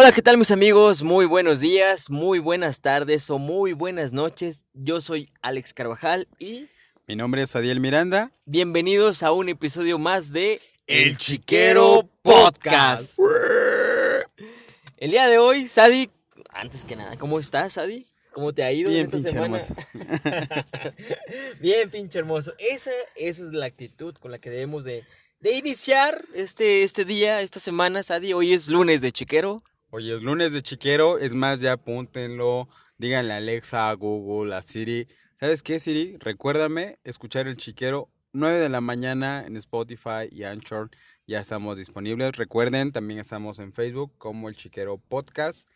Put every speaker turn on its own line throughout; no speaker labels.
Hola, ¿qué tal mis amigos? Muy buenos días, muy buenas tardes o muy buenas noches. Yo soy Alex Carvajal y
Mi nombre es Adiel Miranda.
bienvenidos a un episodio más de El Chiquero Podcast. El día de hoy, Sadi, antes que nada, ¿cómo estás, Sadi? ¿Cómo te ha ido
Bien,
esta
pinche
semana?
hermoso.
Bien, pinche hermoso. Esa, esa es la actitud con la que debemos de, de iniciar este, este día, esta semana, Sadi. Hoy es lunes de Chiquero.
Hoy es lunes de chiquero, es más, ya apúntenlo, díganle a Alexa, a Google, a Siri. ¿Sabes qué, Siri? Recuérdame escuchar el chiquero 9 de la mañana en Spotify y Anchor. Ya estamos disponibles. Recuerden, también estamos en Facebook como el chiquero podcast.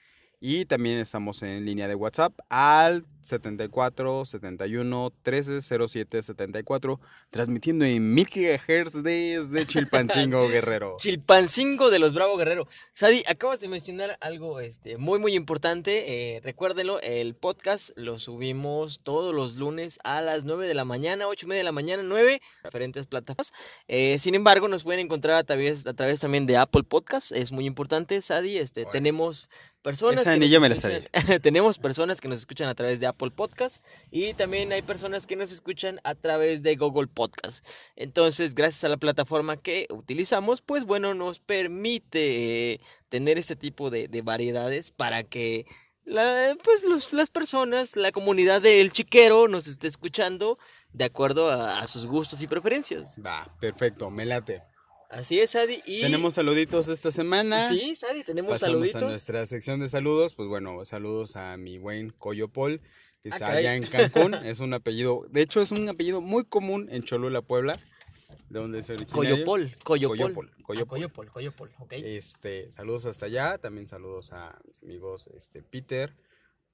Y también estamos en línea de WhatsApp al 74 71 13 07 74, transmitiendo en 1000 GHz desde Chilpancingo, Guerrero.
Chilpancingo de los Bravo Guerrero. Sadi, acabas de mencionar algo este, muy, muy importante. Eh, recuérdenlo, el podcast lo subimos todos los lunes a las 9 de la mañana, 8 y media de la mañana, 9, diferentes plataformas. Eh, sin embargo, nos pueden encontrar a través, a través también de Apple Podcast. Es muy importante, Sadi. Este,
Bueno.
tenemos personas.
Esa
que
yo me la
escuchan- tenemos personas que nos escuchan a través de Apple Podcast y también hay personas que nos escuchan a través de Google Podcast. Entonces, gracias a la plataforma que utilizamos, pues bueno, nos permite tener este tipo de, de variedades para que la- pues los- las personas, la comunidad del chiquero nos esté escuchando de acuerdo a, a sus gustos y preferencias.
Va, perfecto, me late.
Así es, Adi. Y
Tenemos saluditos esta semana.
Sí, Sadi, tenemos
Pasamos
saluditos.
a nuestra sección de saludos. Pues bueno, saludos a mi buen Coyopol,
Ah,
está allá en Cancún. es un apellido, de hecho es un apellido muy común en Cholula, Puebla, de donde es originario.
Coyopol, Coyopol.
Coyopol,
Ah,
Coyopol.
Coyopol, Coyopol, ok.
Este, saludos hasta allá, también saludos a mis amigos este, Peter,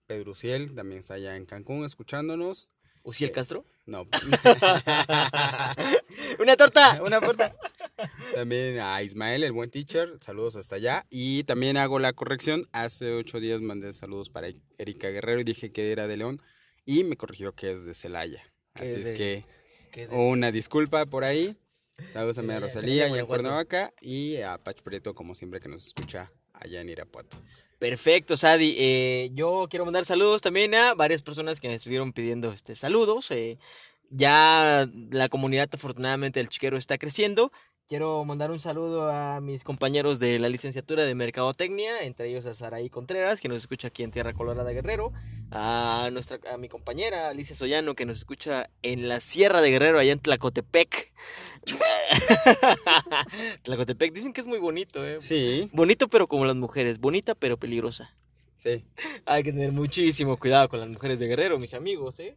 Pedro Uciel, también está allá en Cancún escuchándonos.
¿Uciel
eh,
Castro?
No,
¡Una torta!
una puerta. También a Ismael, el buen teacher, saludos hasta allá. Y también hago la corrección, hace ocho días mandé saludos para Erika Guerrero y dije que era de León y me corrigió que es de Celaya. Así
es de-
que
¿Qué es
una disculpa por ahí. Saludos también a
Celaya,
Rosalía y a. Cuernavaca y a Pach Prieto, como siempre, que nos escucha allá en Irapuato.
Perfecto, Sadi. Eh, yo quiero mandar saludos también a varias personas que me estuvieron pidiendo este, saludos. eh, ya la comunidad, afortunadamente, del chiquero está creciendo. Quiero mandar un saludo a mis compañeros de la licenciatura de Mercadotecnia, entre ellos a Saraí Contreras, que nos escucha aquí en Tierra Colorada Guerrero, a nuestra a mi compañera Alicia Soyano, que nos escucha en la Sierra de Guerrero, allá en Tlacotepec. Tlacotepec, dicen que es muy bonito, ¿eh?
Sí,
Bonito pero como las mujeres, bonita pero peligrosa.
sí.
Hay que tener muchísimo cuidado con las mujeres de Guerrero, mis amigos, ¿eh?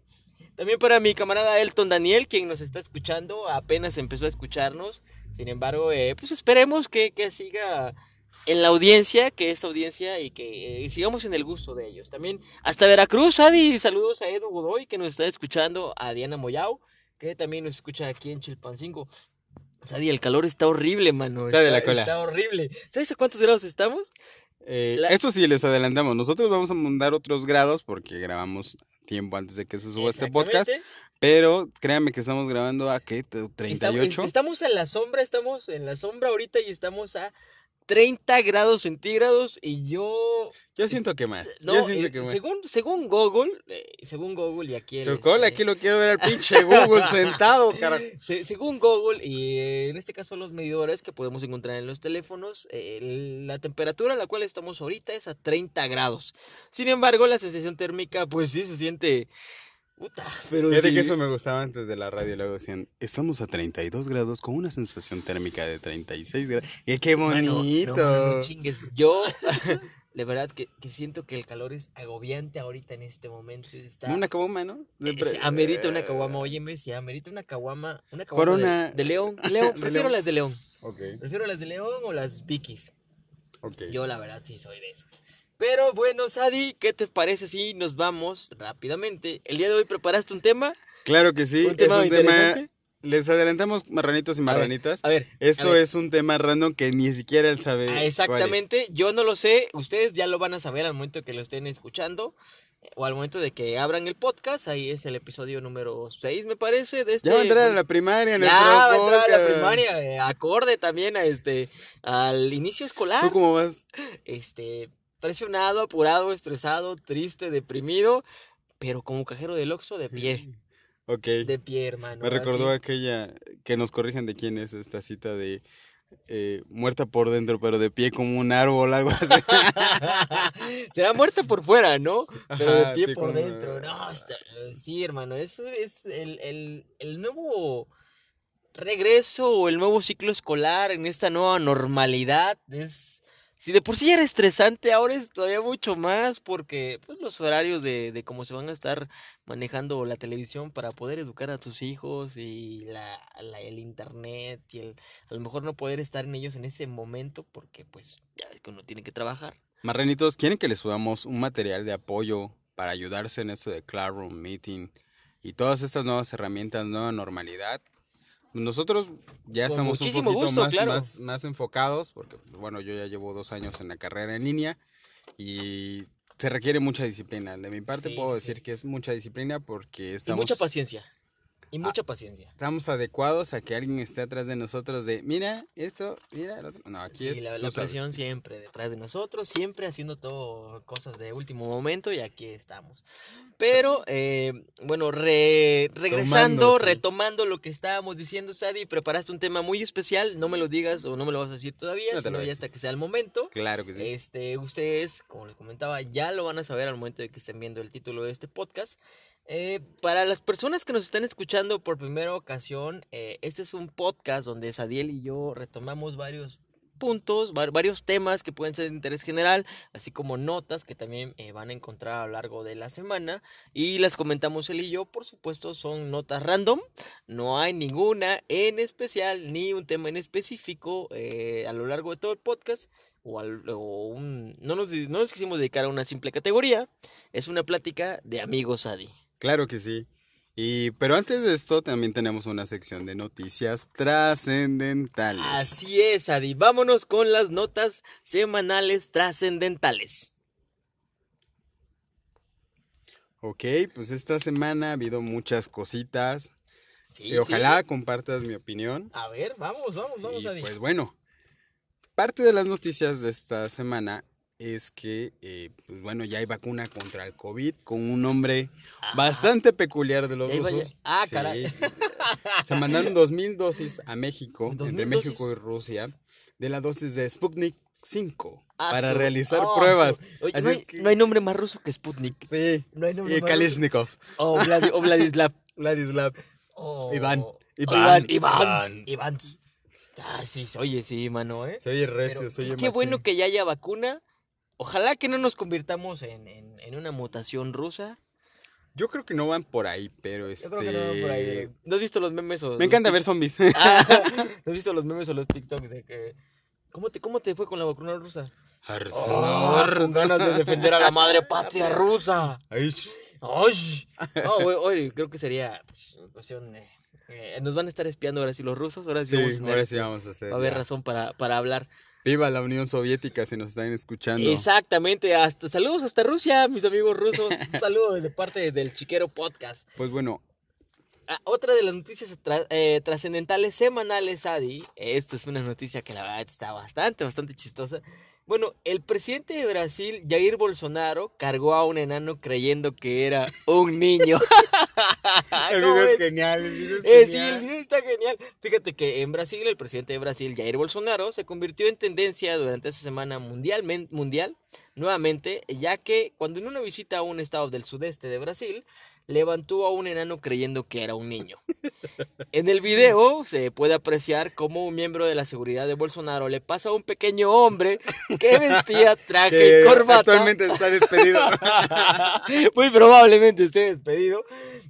También para mi camarada Elton Daniel, quien nos está escuchando, apenas empezó a escucharnos. Sin embargo, eh, pues esperemos que, que siga en la audiencia, que es audiencia y que eh, sigamos en el gusto de ellos. También hasta Veracruz, Adi, saludos a Edu Godoy, que nos está escuchando, a Diana Moyao, que también nos escucha aquí en Chilpancingo. Sadi, el calor está horrible, mano.
Está de la cola.
Está horrible. ¿Sabes a cuántos grados estamos?
Eh,
La-
sí les adelantamos. Nosotros vamos a mandar otros grados porque grabamos tiempo antes de que se suba este podcast. Pero créanme que estamos grabando a qué?
Estamos,
38.
estamos en la sombra, estamos en la sombra ahorita y estamos a 30 grados centígrados y yo...
Yo siento que más.
No,
Yo siento
eh,
que más.
según, según Google, eh, según Google y aquí... el,
Socola,
este,
aquí lo quiero ver al pinche Google sentado, carajo.
se- según Google y eh, en este caso los medidores que podemos encontrar en los teléfonos, el- la temperatura a la cual estamos ahorita es a 30 grados. Sin embargo, la sensación térmica pues sí se siente... Puta, pero
Fíjate
sí.
que eso me gustaba antes de la radio. Luego decían, estamos a 32 grados con una sensación térmica de 36 grados. ¡Y qué
Mano,
bonito!
no, mano, no chingues. Yo, de verdad, que, que siento que el calor es agobiante ahorita en este momento. Está,
Una caguama, ¿no? De
eh, amerita una caguama. Óyeme, si amerita una caguama. Una caguama de-
Corona.
De, León. León, prefiero
León.
las de León.
Ok,
Prefiero las de León o las Vikis.
ok.
Yo, la verdad, sí soy de esos. Pero bueno, Sadi, ¿qué te parece si nos vamos rápidamente? El día de hoy preparaste un tema.
Claro que sí.
un tema
es un tema... Les adelantamos marranitos y
A ver,
marranitas.
A ver.
Esto
a ver.
es un tema random que ni siquiera él sabe.
Exactamente, yo no lo sé, ustedes ya lo van a saber al momento que lo estén escuchando o al momento de que abran el podcast, ahí es el episodio número 6 me parece de este
Ya va a entrar a la primaria.
Ya
nuestro
va a entrar a la primaria, eh, acorde también a este al inicio escolar.
¿Tú cómo vas?
Este, presionado, apurado, estresado, triste, deprimido, pero como cajero del Oxxo de pie.
Ok.
De pie, hermano.
Me recordó
así.
aquella que nos corrigen de quién es esta cita de eh, muerta por dentro, pero de pie como un árbol, algo así.
Será muerta por fuera, ¿no? Pero de pie por dentro. No, está- sí, hermano. Eso es el, el, el nuevo regreso o el nuevo ciclo escolar en esta nueva normalidad. Es. Si de por sí era estresante, ahora es todavía mucho más porque pues, los horarios de, de cómo se van a estar manejando la televisión para poder educar a tus hijos y la, la- el internet y el a lo mejor no poder estar en ellos en ese momento porque pues ya ves que uno tiene que trabajar.
Marranitos, ¿quieren que les subamos un material de apoyo para ayudarse en esto de Classroom, Meeting y todas estas nuevas herramientas, nueva normalidad? Nosotros ya
Con
estamos un poquito
gusto,
más,
claro.
más, más enfocados, porque bueno, yo ya llevo dos años en la carrera en línea y se requiere mucha disciplina. De mi parte
Sí,
puedo
sí,
decir
sí.
que es mucha disciplina porque
Y
estamos...
mucha paciencia. Y mucha paciencia.
Estamos adecuados a que alguien esté atrás de nosotros de, mira, esto, mira, el otro". No, aquí
Sí,
es,
la, la presión siempre detrás de nosotros, siempre haciendo todo cosas de último momento y aquí estamos. Pero, eh, bueno, re- regresando, retomando lo que estábamos diciendo, Sadi, preparaste un tema muy especial, no me lo digas o no me lo vas a decir todavía,
No
sino ya hasta que sea el momento.
Claro que sí.
Este, ustedes, como les comentaba, ya lo van a saber al momento de que estén viendo el título de este podcast. Eh, para las personas que nos están escuchando por primera ocasión, eh, este es un podcast donde Sadiel y yo retomamos varios puntos, var- varios temas que pueden ser de interés general, así como notas que también eh, van a encontrar a lo largo de la semana. Y las comentamos él y yo, por supuesto son notas random, no hay ninguna en especial ni un tema en específico eh, a lo largo de todo el podcast o, al- o un, no, nos, no nos quisimos dedicar a una simple categoría, es una plática de amigos Adi.
Claro que sí. Y, pero antes de esto también tenemos una sección de noticias trascendentales.
Así es, Adi. Vámonos con las notas semanales trascendentales.
Ok, pues esta semana ha habido muchas cositas.
Sí,
y ojalá
sí.
compartas mi opinión.
A ver, vamos, vamos, vamos,
Y,
Adi.
pues bueno, parte de las noticias de esta semana es que, eh, pues bueno, ya hay vacuna contra el COVID con un nombre
Ah,
bastante peculiar de los rusos.
ah,
Sí.
caray.
Se mandaron 2.000 dosis a México,
¿Dos
entre México
dosis?
y Rusia, de la dosis de Sputnik 5
Ah,
para realizar
ah,
pruebas.
su- Oye,
Así
no,
es
hay,
que-
no hay nombre más ruso que Sputnik.
Sí,
No hay nombre
y
más.
Kalishnikov,
O, Vladi- o Vladislav.
Vladislav, Iván. Iván.
Iván. Iván. Ah, sí, oye, sí, mano, ¿eh?
se oye
Pero
recio, se oye
qué bueno que ya haya vacuna. Ojalá que no nos convirtamos en, en- en una mutación rusa.
Yo creo que no van por ahí, pero este...
Yo creo que no va por ahí. ¿No has visto los memes o
Me encanta ver zombies.
Ah, ¿No has visto los memes o los TikToks de que ¿Cómo te, cómo te fue con la vacuna rusa? Oh, con ganas de defender a la madre patria rusa.
Ay,
¡Ay! No, güey, oye, creo que sería pues, cuestión. eh, eh, nos van a estar espiando ahora sí los rusos. Ahora sí,
Sí,
vamos a,
ahora sí
este,
vamos a hacer.
va a haber razón para, para hablar.
Viva la Unión Soviética si nos están escuchando.
Exactamente. Hasta, saludos hasta Rusia, mis amigos rusos. Un saludo de parte del Chiquero Podcast.
Pues bueno,
Ah, otra de las noticias tra- eh, trascendentales semanales, Adi. Esta es una noticia que la verdad está bastante, bastante chistosa. Bueno, el presidente de Brasil, Jair Bolsonaro, cargó a un enano creyendo que era un niño.
el
¿Cómo
video es genial. El video es
Eh, sí,
genial.
el video está genial. Fíjate que en Brasil, el presidente de Brasil, Jair Bolsonaro, se convirtió en tendencia durante esa semana mundialmen- mundial, nuevamente, ya que cuando en una visita a un estado del sudeste de Brasil, levantó a un enano creyendo que era un niño. En el video se puede apreciar cómo un miembro de la seguridad de Bolsonaro le pasa a un pequeño hombre que vestía traje
que
y corbata.
actualmente está despedido.
Muy probablemente esté despedido.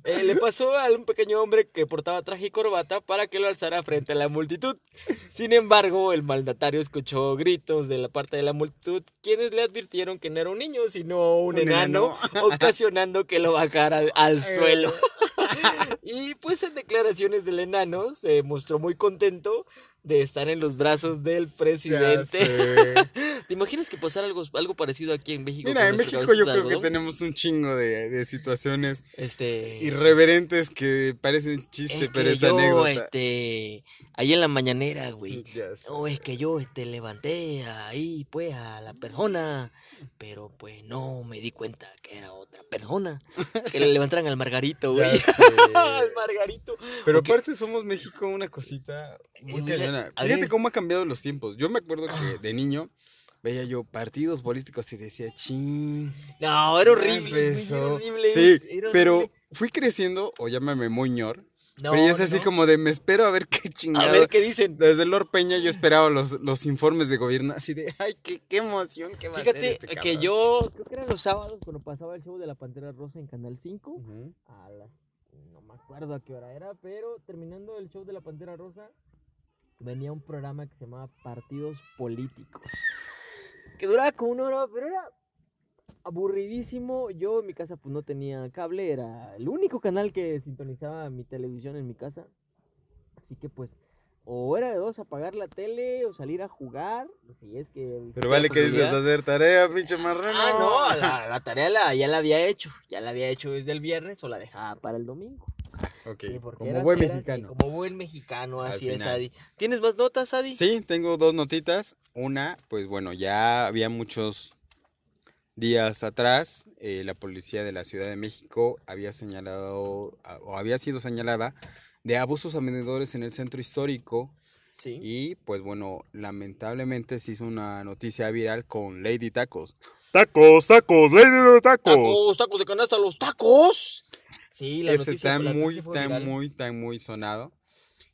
Eh, le pasó a un pequeño hombre que portaba traje y corbata para que lo alzara frente a la multitud. Sin embargo, el mandatario escuchó gritos de la parte de la multitud, quienes le advirtieron que no era un niño, sino un,
Un
enano, ocasionando que lo bajara al suelo. y pues en declaraciones del enano se mostró muy contento de estar en los brazos del presidente. ¿Te imaginas que pasara algo, algo parecido aquí en México?
Mira, en México yo creo que tenemos un chingo de, de situaciones
Este...
irreverentes que parecen chiste,
es
pero es anécdota.
este... Ahí en la mañanera, güey.
Sé.
No, es que yo este, levanté ahí, pues, a la persona, pero pues no me di cuenta que era otra persona. Que le levantaran al Margarito, güey. al Margarito.
Pero aparte somos México una cosita muy
Eh, a
Fíjate cómo ha cambiado los tiempos. Yo me acuerdo que de niño veía yo partidos políticos y decía, ching.
No, era horrible. güey,
empezó".
Era horrible.
Sí,
era
pero
horrible.
fui creciendo, o llámame moñor,
No,
pero ya es así
no.
como de me espero a ver qué chingado.
A ver qué dicen.
Desde Lord Peña yo esperaba los, los informes de gobierno así de, ay, qué, qué emoción, qué va a hacer
Fíjate
este
que
cabrón?"
yo, creo que eran los sábados cuando pasaba el show de la Pantera Rosa en Canal 5.
Ujú.
a las no me acuerdo a qué hora era, pero terminando el show de la Pantera Rosa venía un programa que se llamaba Partidos Políticos. Que duraba como una hora, pero era aburridísimo. Yo en mi casa pues no tenía cable, era el único canal que sintonizaba mi televisión en mi casa. Así que pues o era de dos apagar la tele o salir a jugar, si es que
Pero vale que dices hacer tarea, pinche marrano.
Ah, no, la, la tarea la, ya la había hecho. Ya la había hecho desde el viernes o la dejaba para el domingo.
Ok,
Sí, porque
como
eras-
buen mexicano.
Como buen mexicano, así es. Adi. ¿Tienes más notas, Adi?
Sí, tengo dos notitas. Una, pues bueno, ya había muchos días atrás, eh, la policía de la Ciudad de México había señalado, o había sido señalada, de abusos a vendedores en el centro histórico.
Sí.
Y pues bueno, lamentablemente se hizo una noticia viral con Lady Tacos.
Tacos, tacos, lady de tacos.
Tacos, tacos de canasta, los tacos. Sí, la
Ese
noticia,
está muy, tan
viral.
muy, tan muy sonado.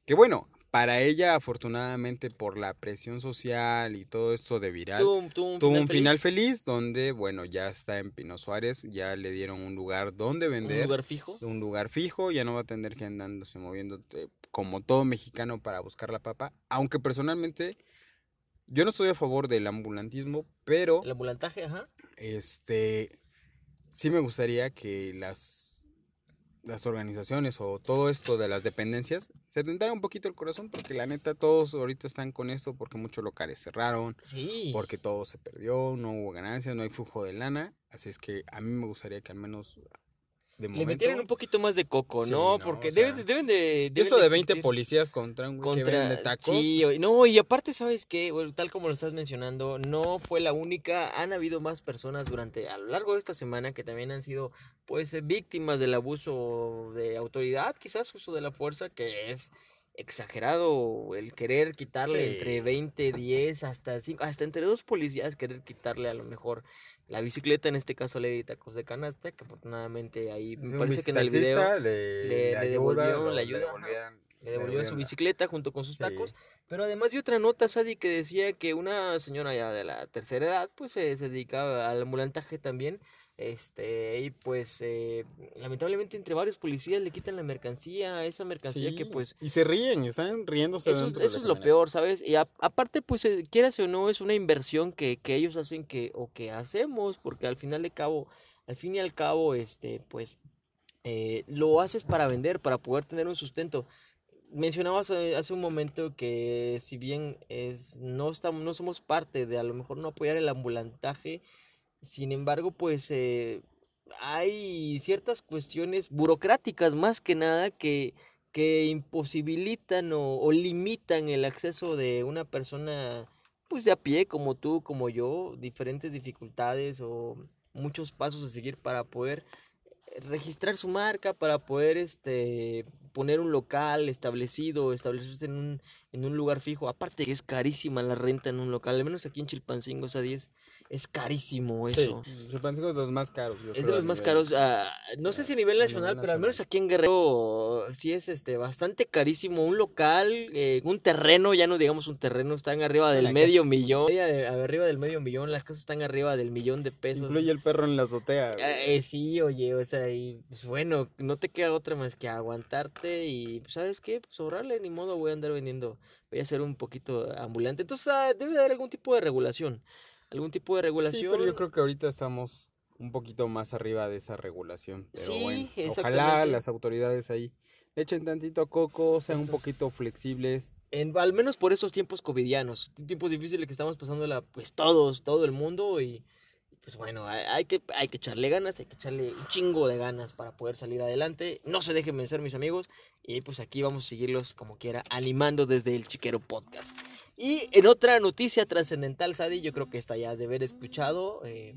Que bueno, para ella, afortunadamente, por la presión social y todo esto de viral,
Tuvo, un
tuvo
final
un final
feliz,
feliz donde, bueno, ya está en Pino Suárez, ya le dieron un lugar donde
un
vender,
lugar fijo.
un lugar fijo, ya no va a tener que andándose moviendo eh, como todo mexicano para buscar la papa, aunque personalmente yo no estoy a favor del ambulantismo, pero
El ambulantaje, ajá.
este sí me gustaría que las las organizaciones o todo esto de las dependencias se tentara un poquito el corazón porque la neta todos ahorita están con esto porque muchos locales cerraron,
Sí.
porque todo se perdió, no hubo ganancias, no hay flujo de lana, así es que a mí me gustaría que al menos de
Le
momento
metieron un poquito más de coco,
Sí,
¿no? Porque
o sea,
deben, de- deben de...
Y
deben
eso de 20
existir
policías contra un güey que
contra...
vende tacos.
Sí, no, y aparte, ¿sabes qué? Bueno, tal como lo estás mencionando, no fue la única. Han habido más personas durante, a lo largo de esta semana que también han sido, pues, víctimas del abuso de autoridad, quizás uso de la fuerza, que es exagerado el querer quitarle
Sí.
entre 20, 10, hasta 5, hasta entre dos policías querer quitarle a lo mejor la bicicleta, en este caso le di tacos de canasta, que afortunadamente ahí me parece que en el video
le,
le- le devolvió la ayuda, le devolvió su bicicleta junto con sus
Sí.
tacos. Pero además vi otra nota, Sadi, que decía que una señora ya de la tercera edad, pues eh, se dedicaba al ambulantaje también. Este, y pues eh, lamentablemente entre varios policías le quitan la mercancía, esa mercancía que pues
Y se ríen, y están riéndose
eso,
dentro de
eso
la
es lo peor, ¿sabes? Y a- aparte, pues, eh, quieras o no, es una inversión que, que ellos hacen que, o que hacemos, porque al final de cabo, al fin y al cabo, este, pues, eh, lo haces para vender, para poder tener un sustento. Mencionabas eh, hace un momento que si bien es, no estamos, no somos parte de a lo mejor no apoyar el ambulantaje, sin embargo, pues eh, hay ciertas cuestiones burocráticas más que nada que, que imposibilitan o, o limitan el acceso de una persona pues de a pie como tú, como yo, diferentes dificultades o muchos pasos a seguir para poder registrar su marca, para poder este poner un local establecido, establecerse en un, en un lugar fijo. Aparte que es carísima la renta en un local, al menos aquí en Chilpancingo, esa 10, es carísimo eso.
Sí, Chilpancingo es de los más caros. yo
Es de los más
nivel-
caros, ah, no sé si a nivel nacional,
nivel
pero al menos aquí en Guerrero sí es este bastante carísimo. Un local, eh, un terreno, ya no digamos un terreno, están arriba del medio millón. arriba del medio millón, las casas están arriba del millón de pesos.
Incluye el perro en la azotea.
Eh, eh, sí, oye, o sea, y pues bueno, no te queda otra más que aguantarte y, pues, ¿sabes qué? Pues ahorrarle, ni modo, voy a andar vendiendo, voy a ser un poquito ambulante. Entonces, ah, debe de haber algún tipo de regulación, algún tipo de
Sí,
regulación.
pero yo creo que ahorita estamos un poquito más arriba de esa regulación. Pero
Sí,
bueno, ojalá las autoridades ahí le echen tantito coco, sean un poquito flexibles.
En, al menos por esos tiempos covidianos, tiempos difíciles que estamos pasando la, pues todos, todo el mundo y pues bueno, hay, que, hay que echarle ganas, hay que echarle un chingo de ganas para poder salir adelante. No se dejen vencer mis amigos y pues aquí vamos a seguirlos como quiera, animando desde el Chiquero Podcast. Y en otra noticia trascendental, Sadi, yo creo que esta ya de haber escuchado, eh,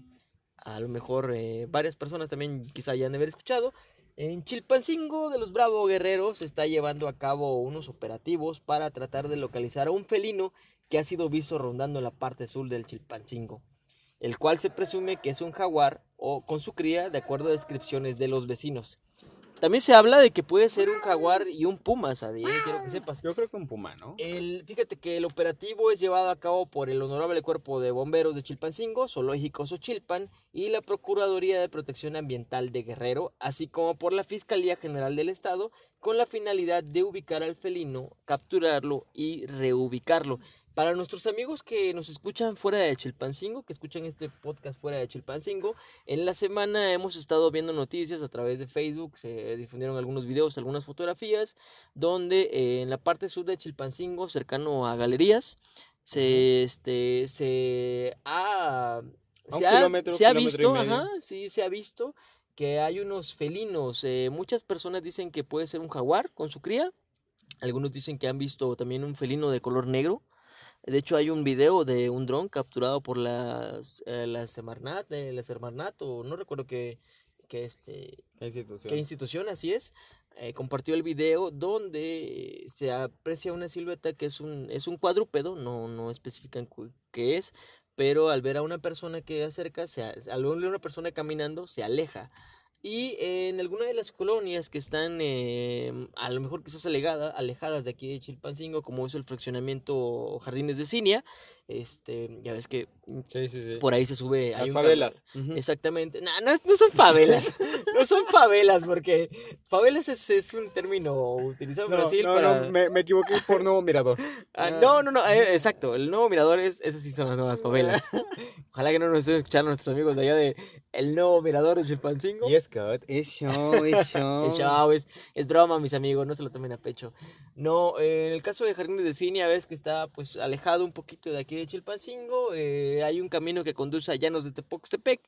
a lo mejor eh, varias personas también quizá ya han de haber escuchado, en Chilpancingo de los Bravo Guerreros se está llevando a cabo unos operativos para tratar de localizar a un felino que ha sido visto rondando la parte sur del Chilpancingo, el cual se presume que es un jaguar o con su cría de acuerdo a descripciones de los vecinos. También se habla de que puede ser un jaguar y un puma, Sadi, eh, quiero que sepas.
Yo creo que un puma, ¿no?
El, fíjate que el operativo es llevado a cabo por el Honorable Cuerpo de Bomberos de Chilpancingo, Zoológico Xochilpan y la Procuraduría de Protección Ambiental de Guerrero, así como por la Fiscalía General del Estado, con la finalidad de ubicar al felino, capturarlo y reubicarlo. Para nuestros amigos que nos escuchan fuera de Chilpancingo, que escuchan este podcast fuera de Chilpancingo, en la semana hemos estado viendo noticias a través de Facebook, se difundieron algunos videos, algunas fotografías, donde eh, en la parte sur de Chilpancingo, cercano a Galerías, se, este, se ha, se ha,
kilómetro,
se ha
kilómetro y
visto, ajá, sí, se ha visto que hay unos felinos. eh, muchas personas dicen que puede ser un jaguar con su cría. Algunos dicen que han visto también un felino de color negro. De hecho, hay un video de un dron capturado por las, eh, la Semarnat, eh, la Semarnat, o no recuerdo qué, qué, este,
¿Qué institución?
qué institución, así es, eh, compartió el video donde se aprecia una silueta que es un, es un cuadrúpedo, no, no especifican qué es, pero al ver a una persona que acerca, se, al ver a una persona caminando, se aleja. Y en alguna de las colonias que están eh, a lo mejor quizás alegada, alejadas de aquí de Chilpancingo, como es el fraccionamiento Jardines de Cinia, este, ya ves que
Sí, sí, sí.
por ahí se sube...
Las
hay
favelas. Ujú.
Exactamente. No, no, no son favelas. no son favelas, porque favelas es, es un término utilizado en
No,
Brasil
no,
para.
no, me, me equivoqué por nuevo mirador.
Ah, no, no, no, eh, exacto. El nuevo mirador es. Esas sí son las nuevas favelas. Ojalá que no nos estén escuchando nuestros amigos de allá de El nuevo mirador de Chilpancingo.
Y es que es show, es show.
Es show, es, es broma, mis amigos, no se lo tomen a pecho. No, en el caso de Jardines de Cine, ves que está pues alejado un poquito de aquí de Chilpancingo. eh, hay un camino que conduce a Llanos de Tepoxtepec.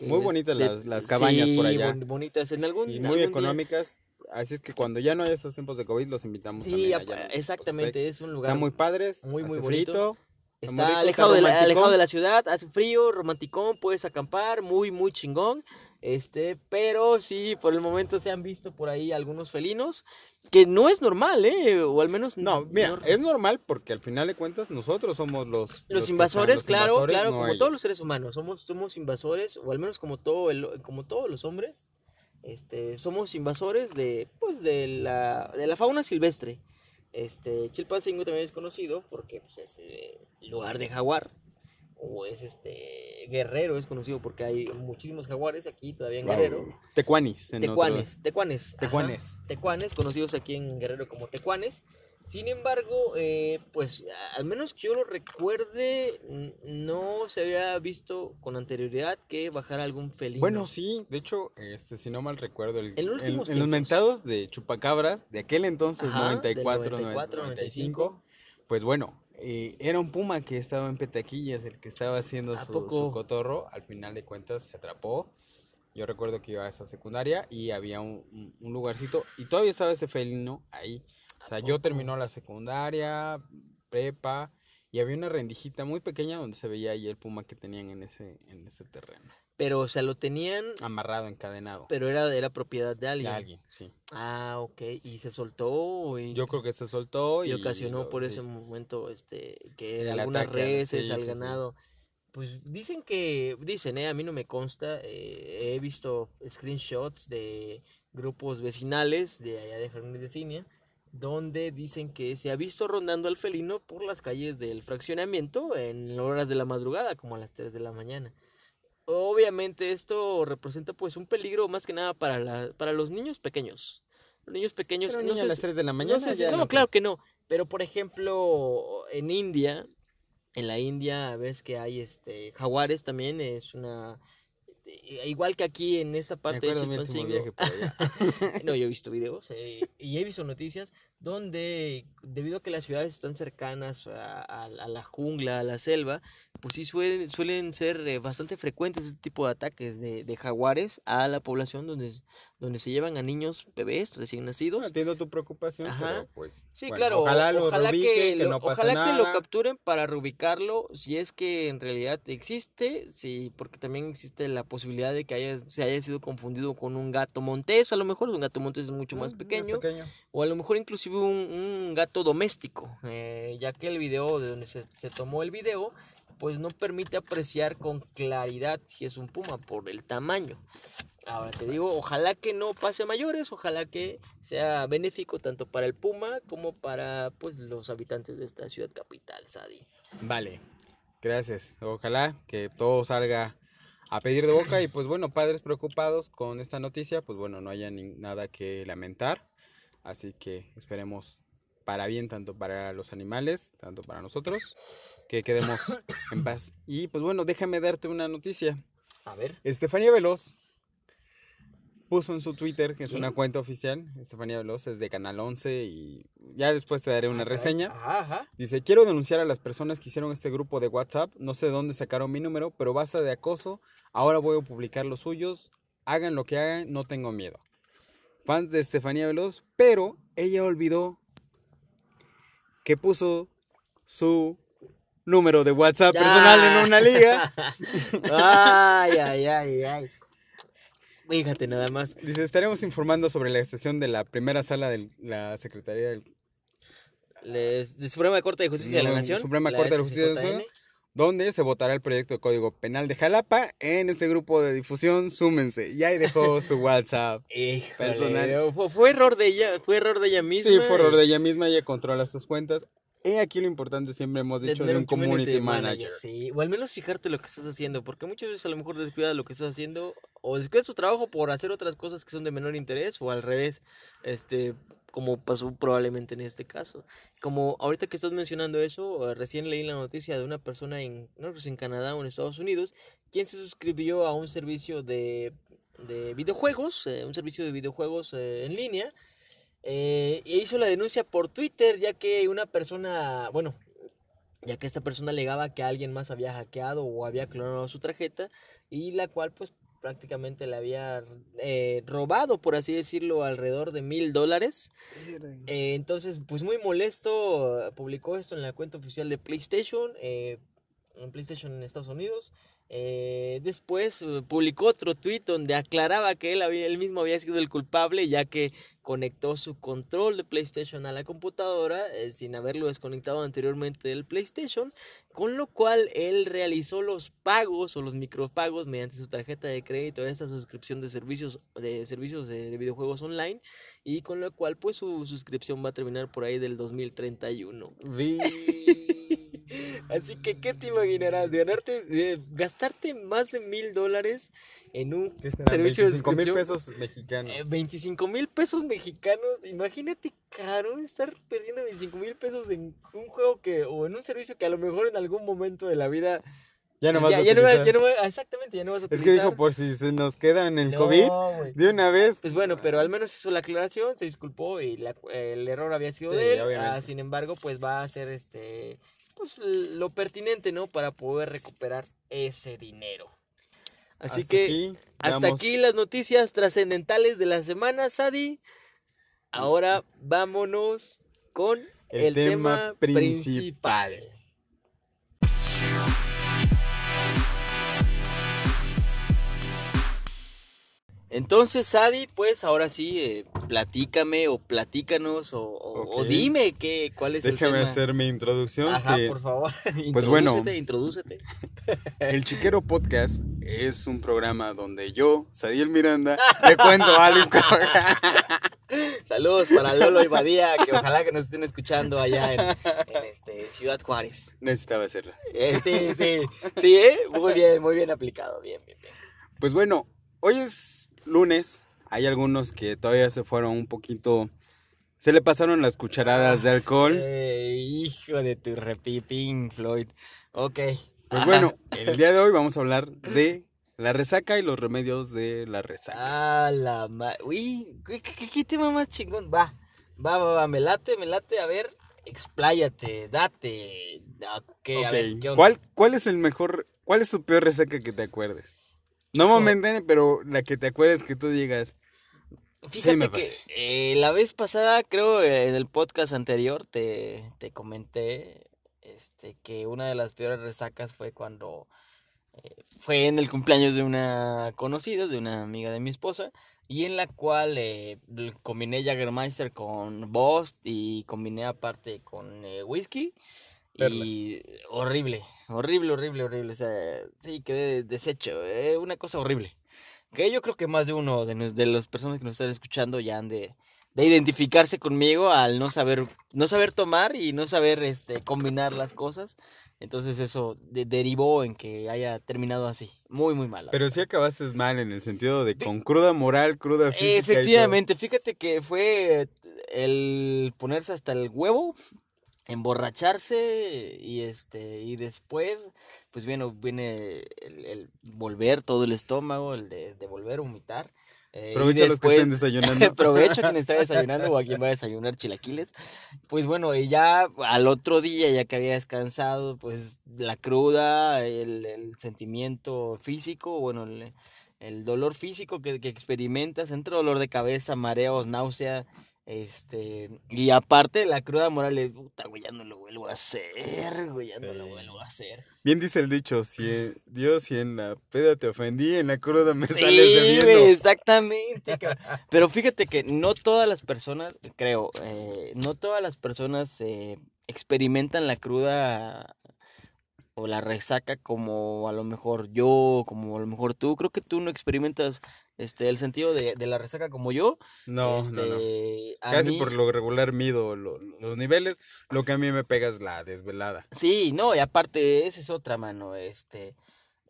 Muy bonitas
de-
las- las cabañas por
sí,
allá.
bon- bonitas. En algún,
Y
algún
muy
día-
económicas. Así es que cuando ya no haya esos tiempos de COVID, los invitamos
Sí, a-
allá.
exactamente, es un lugar.
Están muy padres.
muy, muy
hace
bonito.
frito,
Está
muy rico,
alejado,
está
de la, alejado de la ciudad, hace frío, romanticón, puedes acampar, muy, muy chingón. Este, pero sí, por el momento se han visto por ahí algunos felinos, que no es normal, ¿eh? O al menos
No, mira, es normal porque al final de cuentas nosotros somos los...
Los invasores,
los
claro,
invasores,
claro,
no
como
ellos.
todos los seres humanos, somos, somos invasores, o al menos como todo el, como todos los hombres, este, somos invasores de, pues, de la, de la fauna silvestre. Este, Chilpancingo también es conocido porque pues, es eh, lugar de jaguar, o es este Guerrero, es conocido porque hay muchísimos jaguares aquí todavía en
Wow.
Guerrero.
Tecuanis. en otro-
Tecuanes, tecuanes. ajá.
Tecuanes.
Tecuanes, conocidos aquí en Guerrero como tecuanes. Sin embargo, eh, pues al menos que yo lo recuerde, no se había visto con anterioridad que bajara algún felino.
Bueno, sí, de hecho, este, si no mal recuerdo, el,
En los
en- mentados de Chupacabras, de aquel entonces,
Ajá, del
94,
94,
95, pues bueno, eh, era un puma que estaba en Petaquillas, el que estaba haciendo
¿A
su, cotorro, al final de cuentas se atrapó. Yo recuerdo que iba a esa secundaria y había un, lugarcito y todavía estaba ese felino ahí. O sea, yo terminó la secundaria, prepa, y había una rendijita muy pequeña donde se veía ahí el puma que tenían en ese, en ese terreno.
Pero, o sea, lo tenían,
Amarrado, encadenado.
pero era, era propiedad de
De
alguien.
alguien, sí.
Ah, ok. Y se soltó y,
Yo creo que se soltó y,
y ocasionó por
sí.
ese momento este que
El
algunas
ataque al-
reses
sí,
al
sí.
ganado pues dicen que dicen eh a mí no me consta eh, he visto screenshots de grupos vecinales de allá de Jardines de Cinia donde dicen que se ha visto rondando al felino por las calles del fraccionamiento en horas de la madrugada como a las 3 de la mañana obviamente esto representa pues un peligro más que nada para la, para los niños pequeños los niños pequeños
Pero
no
niña
sé
a las
si-
3 de la
no
mañana.
sé si-
ya
no,
no
claro que no. Pero por ejemplo, en India, en la India ves que hay este jaguares también, es una igual que aquí en esta parte de Chilpancingo. No, yo he visto videos eh, y he visto noticias donde, debido a que las ciudades están cercanas a, a- a la jungla, a la selva, pues sí suelen, suelen ser eh, bastante frecuentes este tipo de ataques de, de jaguares a la población donde, donde se llevan a niños bebés recién nacidos.
Entiendo tu preocupación,
Ajá.
pero pues.
Sí,
bueno,
claro,
Ojalá lo
ojalá
reubiquen,
que,
no
ojalá que lo capturen para reubicarlo, si es que en realidad existe, sí, porque también existe la posibilidad de que haya, se haya sido confundido con un gato montés, a lo mejor un gato montés es mucho más
Mm,
pequeño, o a lo mejor inclusive un, un gato doméstico, eh, ya que el video de donde se, se tomó el video, pues no permite apreciar con claridad si es un puma por el tamaño. Ahora te digo, ojalá que no pase mayores, ojalá que sea benéfico tanto para el puma como para pues los habitantes de esta ciudad capital, Sadi.
Vale, gracias. Ojalá que todo salga a pedir de boca y pues bueno, padres preocupados con esta noticia, pues bueno, no haya ni- nada que lamentar. Así que esperemos para bien tanto para los animales, tanto para nosotros, que quedemos en paz. Y pues bueno, déjame darte una noticia.
A ver.
Estefanía Veloz puso en su Twitter, que es
¿Quién?
una cuenta oficial, Estefanía Veloz es de Canal 11 y ya después te daré una
Ah,
reseña.
Ajá, ajá.
Dice, quiero denunciar a las personas que hicieron este grupo de WhatsApp. No sé de dónde sacaron mi número, pero basta de acoso. Ahora voy a publicar los suyos. Hagan lo que hagan, no tengo miedo. Fans de Estefanía Veloz, pero ella olvidó que puso su número de WhatsApp personal en una liga.
ay, ay, ay, ay. Fíjate nada más.
Dice, estaremos informando sobre la sesión de la primera sala de la Secretaría del
Les, de Suprema Corte de Justicia de la Nación.
Suprema
la
Corte de Justicia de la. Nación. Donde se votará el proyecto de Código Penal de Jalapa. En este grupo de difusión, súmense. Y ahí dejó su WhatsApp.
Híjole,
Personal.
Fue, fue error de ella, fue error de ella misma.
Sí, fue error de ella misma, ella controla sus cuentas. He aquí lo importante, siempre hemos dicho, de un community manager.
Sí, o al menos fijarte lo que estás haciendo, porque muchas veces a lo mejor descuidas lo que estás haciendo, o descuidas tu trabajo por hacer otras cosas que son de menor interés, o al revés, este, como pasó probablemente en este caso. Como ahorita que estás mencionando eso, recién leí la noticia de una persona en, no si en Canadá o en Estados Unidos, quien se suscribió a un servicio de, de videojuegos, eh, un servicio de videojuegos eh, en línea, eh, e hizo la denuncia por Twitter, ya que una persona, bueno, ya que esta persona alegaba que alguien más había hackeado o había clonado su tarjeta y la cual pues prácticamente le había eh, robado, por así decirlo, alrededor de mil dólares. Eh, entonces, pues muy molesto, publicó esto en la cuenta oficial de PlayStation, eh, en PlayStation en Estados Unidos. Después publicó otro tweet donde aclaraba que él, había, él mismo había sido el culpable ya que conectó su control de PlayStation a la computadora sin haberlo desconectado anteriormente del PlayStation, con lo cual él realizó los pagos o los micropagos mediante su tarjeta de crédito a esta suscripción de servicios de servicios de, de videojuegos online y con lo cual pues su suscripción va a terminar por ahí del 2031. Así que, ¿qué te imaginarás? De ganarte, de gastarte más de mil dólares en un servicio de
25 mil
suscripción.
pesos mexicanos.
Eh, 25 mil pesos mexicanos. Imagínate, caro, estar perdiendo 25 mil pesos en un juego que, o en un servicio que a lo mejor en algún momento de la vida.
ya no
pues,
vas
ya, ya no vas-
utilizar.
ya no vas- exactamente, ya no vas a
Es
utilizar.
que dijo, por si se nos queda en el
No,
COVID, de una vez.
Pues bueno, pero al menos hizo la aclaración, se disculpó y la- el error había sido
Sí,
de él. ah, sin embargo, pues va a hacer este pues lo pertinente, ¿no? Para poder recuperar ese dinero. Así
Hasta
que
aquí,
hasta aquí las noticias trascendentales de la semana, Sadi. Ahora vámonos con el,
El tema
tema,
principal.
principal. Entonces, Sadi, pues ahora sí, eh, platícame o platícanos o, o- o
Ok.
dime qué, cuál es
Déjame
el tema.
hacer mi introducción.
Ajá,
que
por favor.
Pues bueno.
Introdúcete.
El Chiquero Podcast es un programa donde yo, Sadiel Miranda, le cuento a Alex.
Saludos para Lolo y Badía, que ojalá que nos estén escuchando allá en, en, este, Ciudad Juárez.
Necesitaba hacerla.
Eh, sí, sí, sí, ¿eh? Muy bien, muy bien aplicado, bien, bien, bien.
Pues bueno, hoy es lunes. Hay algunos que todavía se fueron un poquito. Se le pasaron las cucharadas de alcohol.
Eh, hijo de tu repipín, Floyd. Ok.
Pues bueno, el día de hoy vamos a hablar de La resaca y los remedios de la resaca.
Ah, la ma... Uy, ¿qué, qué, qué tema más chingón? Va, va, va, va, me late, me late. A ver, expláyate, date. Ok, a
Ok,
ver, ¿qué onda?
¿Cuál, ¿Cuál es el mejor, cuál es tu peor resaca que te acuerdes? No
Hijo.
momentáneamente, pero la que te acuerdes que tú digas.
Fíjate
me
que eh, la vez pasada, creo eh, en el podcast anterior, te, te comenté este, que una de las peores resacas fue cuando eh, fue en el cumpleaños de una conocida, de una amiga de mi esposa, y en la cual eh, combiné Jägermeister con Bost y combiné aparte con eh, whisky.
Perla.
Y horrible, horrible, horrible, horrible. O sea, sí, quedé deshecho. eh, una cosa horrible. Que yo creo que más de uno de, nos- de las personas que nos están escuchando ya han de, de identificarse conmigo al no saber, no saber tomar y no saber este, combinar las cosas. Entonces eso de- derivó en que haya terminado así. Muy, muy mal.
Pero sí acabaste mal en el sentido de con cruda moral, cruda física. y todo.
Efectivamente, fíjate que fue el ponerse hasta el huevo, emborracharse y este y después pues viene viene el, el volver todo el estómago, el de, de volver a vomitar. eh,
Aprovecha los que estén desayunando.
Aprovecho a quien está desayunando o a quien va a desayunar chilaquiles. Pues bueno, y ya al otro día, ya que había descansado, pues la cruda, el, el sentimiento físico, bueno, el, el dolor físico que, que experimentas, entre dolor de cabeza, mareos, náusea, este, y aparte la cruda moral es, puta, güey, ya no lo vuelvo a hacer, güey, ya no lo vuelvo a hacer.
Bien dice el dicho, si en- Dios, si en la peda te ofendí, en la cruda me
Sí,
sales debiendo.
güey, exactamente. Pero fíjate que no todas las personas, creo, eh, no todas las personas eh, experimentan la cruda o la resaca como a lo mejor yo, como a lo mejor tú. Creo que tú no experimentas este el sentido de, de la resaca como yo.
No, no, no.
Este,
Casi
mí-
por lo regular mido lo- los niveles. Lo que a mí me pega es la desvelada.
Sí, no, y aparte, esa es otra mano, este,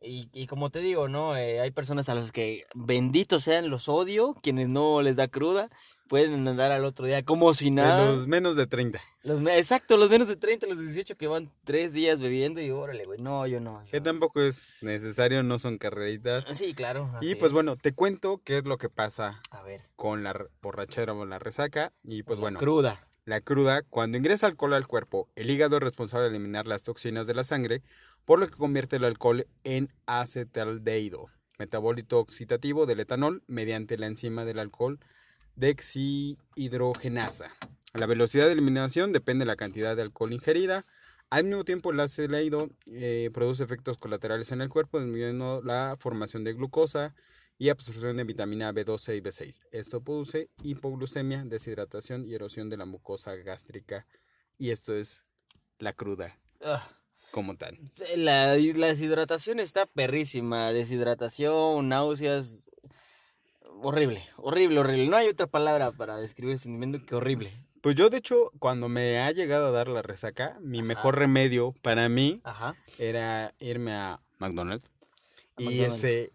y, y como te digo, ¿no? Eh, hay personas a los que, benditos sean, los odio, quienes no les da cruda, pueden andar al otro día como si nada.
los menos de 30.
Los exacto, los menos de 30, los de 18 que van tres días bebiendo y órale, güey, no, yo no.
Que tampoco es necesario, no son carreritas.
Sí, claro.
Y pues
es.
bueno, te cuento qué es lo que pasa
A ver,
con la borrachera o la resaca. Y pues
la
bueno,
Cruda.
la cruda, cuando ingresa alcohol al cuerpo, el hígado es responsable de eliminar las toxinas de la sangre, por lo que convierte el alcohol en acetaldehído, metabólito oxidativo del etanol, mediante la enzima del alcohol dexihidrogenasa. La velocidad de eliminación depende de la cantidad de alcohol ingerida. Al mismo tiempo, el acetaldehído eh, produce efectos colaterales en el cuerpo, disminuyendo la formación de glucosa y absorción de vitamina B12 y B6. Esto produce hipoglucemia, deshidratación y erosión de la mucosa gástrica. Y esto es la cruda
Ah,
como tal.
La, la deshidratación está perrísima, deshidratación, náuseas, horrible, horrible, horrible. No hay otra palabra para describir el sentimiento que horrible.
Pues yo, de hecho, cuando me ha llegado a dar la resaca, mi
Ajá.
mejor remedio para mí
Ajá.
era irme a McDonald's.
A
y
McDonald's.
este,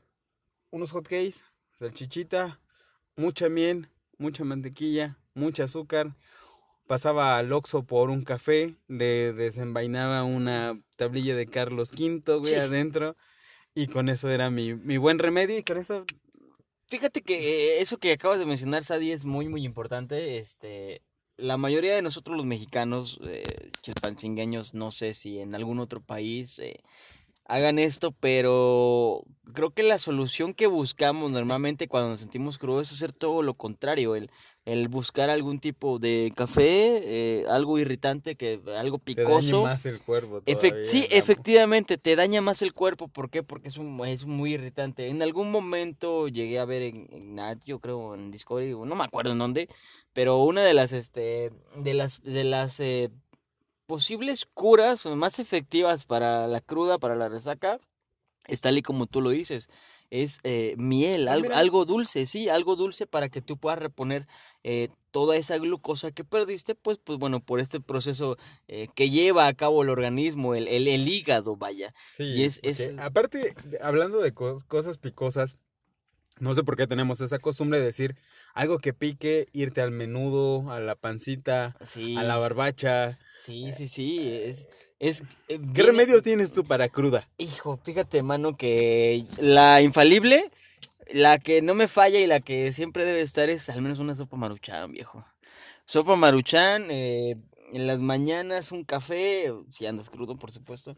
unos hotcakes, salchichita, mucha miel, mucha mantequilla, mucho azúcar. Pasaba al Oxxo por un café, le desenvainaba una tablilla de Carlos V, güey,
Sí.
adentro. Y con eso era mi, mi buen remedio. Y con eso,
Fíjate que eh, eso que acabas de mencionar, Sadi, es muy, muy importante. Este, la mayoría de nosotros los mexicanos, eh, chilpancingueños, no sé si en algún otro país eh, hagan esto, pero creo que la solución que buscamos normalmente cuando nos sentimos crudos es hacer todo lo contrario, el, el buscar algún tipo de café, eh, algo irritante, que algo
te dañe
picoso.
más el cuerpo.
Sí,
¿no?
efectivamente, te daña más el cuerpo. ¿Por qué? Porque es, un, es muy irritante. En algún momento llegué a ver en, en Nat, yo creo, en Discovery, no me acuerdo en dónde, pero una de las, este, de las, de las eh, posibles curas más efectivas para la cruda, para la resaca, es tal y como tú lo dices. Es eh, miel,
Ah,
algo, algo dulce, sí, algo dulce para que tú puedas reponer eh, toda esa glucosa que perdiste, pues, pues bueno, por este proceso eh, que lleva a cabo el organismo, el, el, el hígado, vaya.
Sí,
Y es- es-
aparte, hablando de cos- cosas picosas, No sé por qué tenemos esa costumbre de decir algo que pique, irte al menudo, a la pancita,
Sí.
a la barbacha.
Sí, sí, sí. Es, es, eh,
¿Qué
viene-
remedio tienes tú para cruda?
Hijo, fíjate, mano, que la infalible, la que no me falla y la que siempre debe estar es al menos una sopa maruchan, viejo. Sopa maruchan, eh, en las mañanas un café, si andas crudo, por supuesto.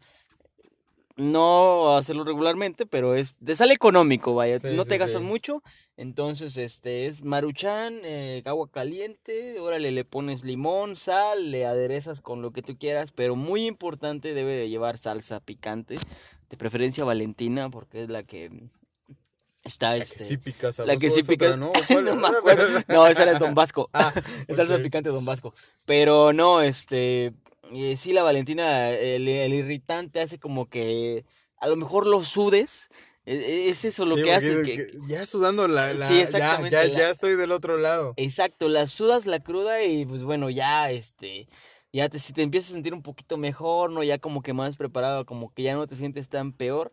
No hacerlo regularmente, pero es te sale económico, vaya,
Sí,
no
sí,
te gastas
sí.
mucho. Entonces, este es maruchan, eh, agua caliente, órale, le pones limón, sal, le aderezas con lo que tú quieras, pero muy importante debe de llevar salsa picante, de preferencia Valentina, porque es la que está
La que
este
sí pica
la que sí pica.
¿no?
No me acuerdo. No, esa era Don Vasco.
Ah,
Es salsa picante Don Vasco. Pero no, este. Eh, sí, la Valentina, el, el irritante hace como que a lo mejor lo sudes. e- e- Es eso lo
Sí,
que hace. Que,
que ya sudando la, la
Sí,
ya-
exactamente,
Ya,
la-
ya, estoy del otro lado.
exacto, la sudas la cruda y pues bueno, ya este. Ya te, si te empiezas a sentir un poquito mejor, ¿no? Ya como que más preparado, como que ya no te sientes tan peor.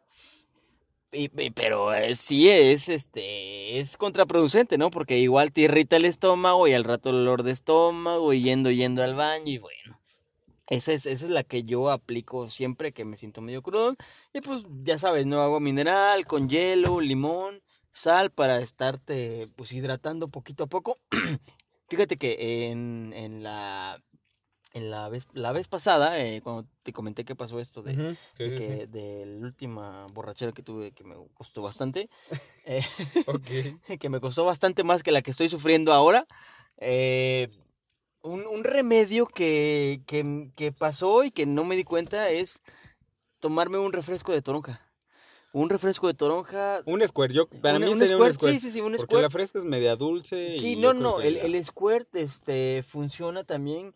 Y- y- pero eh, sí es este es contraproducente, ¿no? Porque igual te irrita el estómago y al rato el olor de estómago y yendo yendo al baño y bueno. Esa es, esa es la que yo aplico siempre que me siento medio crudo. Y pues ya sabes, ¿no? Agua mineral con hielo, limón, sal para estarte pues hidratando poquito a poco. Fíjate que en, en la en la vez la vez pasada, eh, cuando te comenté que pasó esto de,
sí,
de
sí,
que de la última borrachera que tuve que me costó bastante, eh,
sí. Ok.
que me costó bastante más que la que estoy sufriendo ahora. eh, un, un remedio que, que, que pasó y que no me di cuenta es tomarme un refresco de toronja. Un refresco de toronja.
Un square, yo, para
un-
mí
un
sería
squirt,
un square.
Sí, sí, sí, un
porque
squirt.
la fresca es media dulce.
Sí,
y
no, no,
que
el, el squirt este, funciona también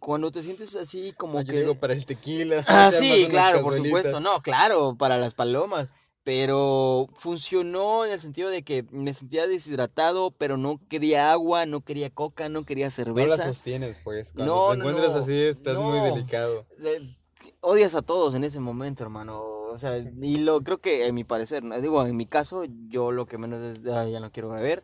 cuando te sientes así como
Ah, yo
que...
digo para el tequila.
Ah, sí, claro, por supuesto, no, claro, para las palomas, pero funcionó en el sentido de que me sentía deshidratado, pero no quería agua, no quería coca, no quería
No la
cerveza.
sostienes, pues. Cuando
No,
te
no,
encuentras
no,
así, estás muy delicado.
Eh, Odias a todos en ese momento, hermano. O sea, y lo creo que en mi parecer, digo, en mi caso, yo lo que menos es, "Ay, ya no quiero beber.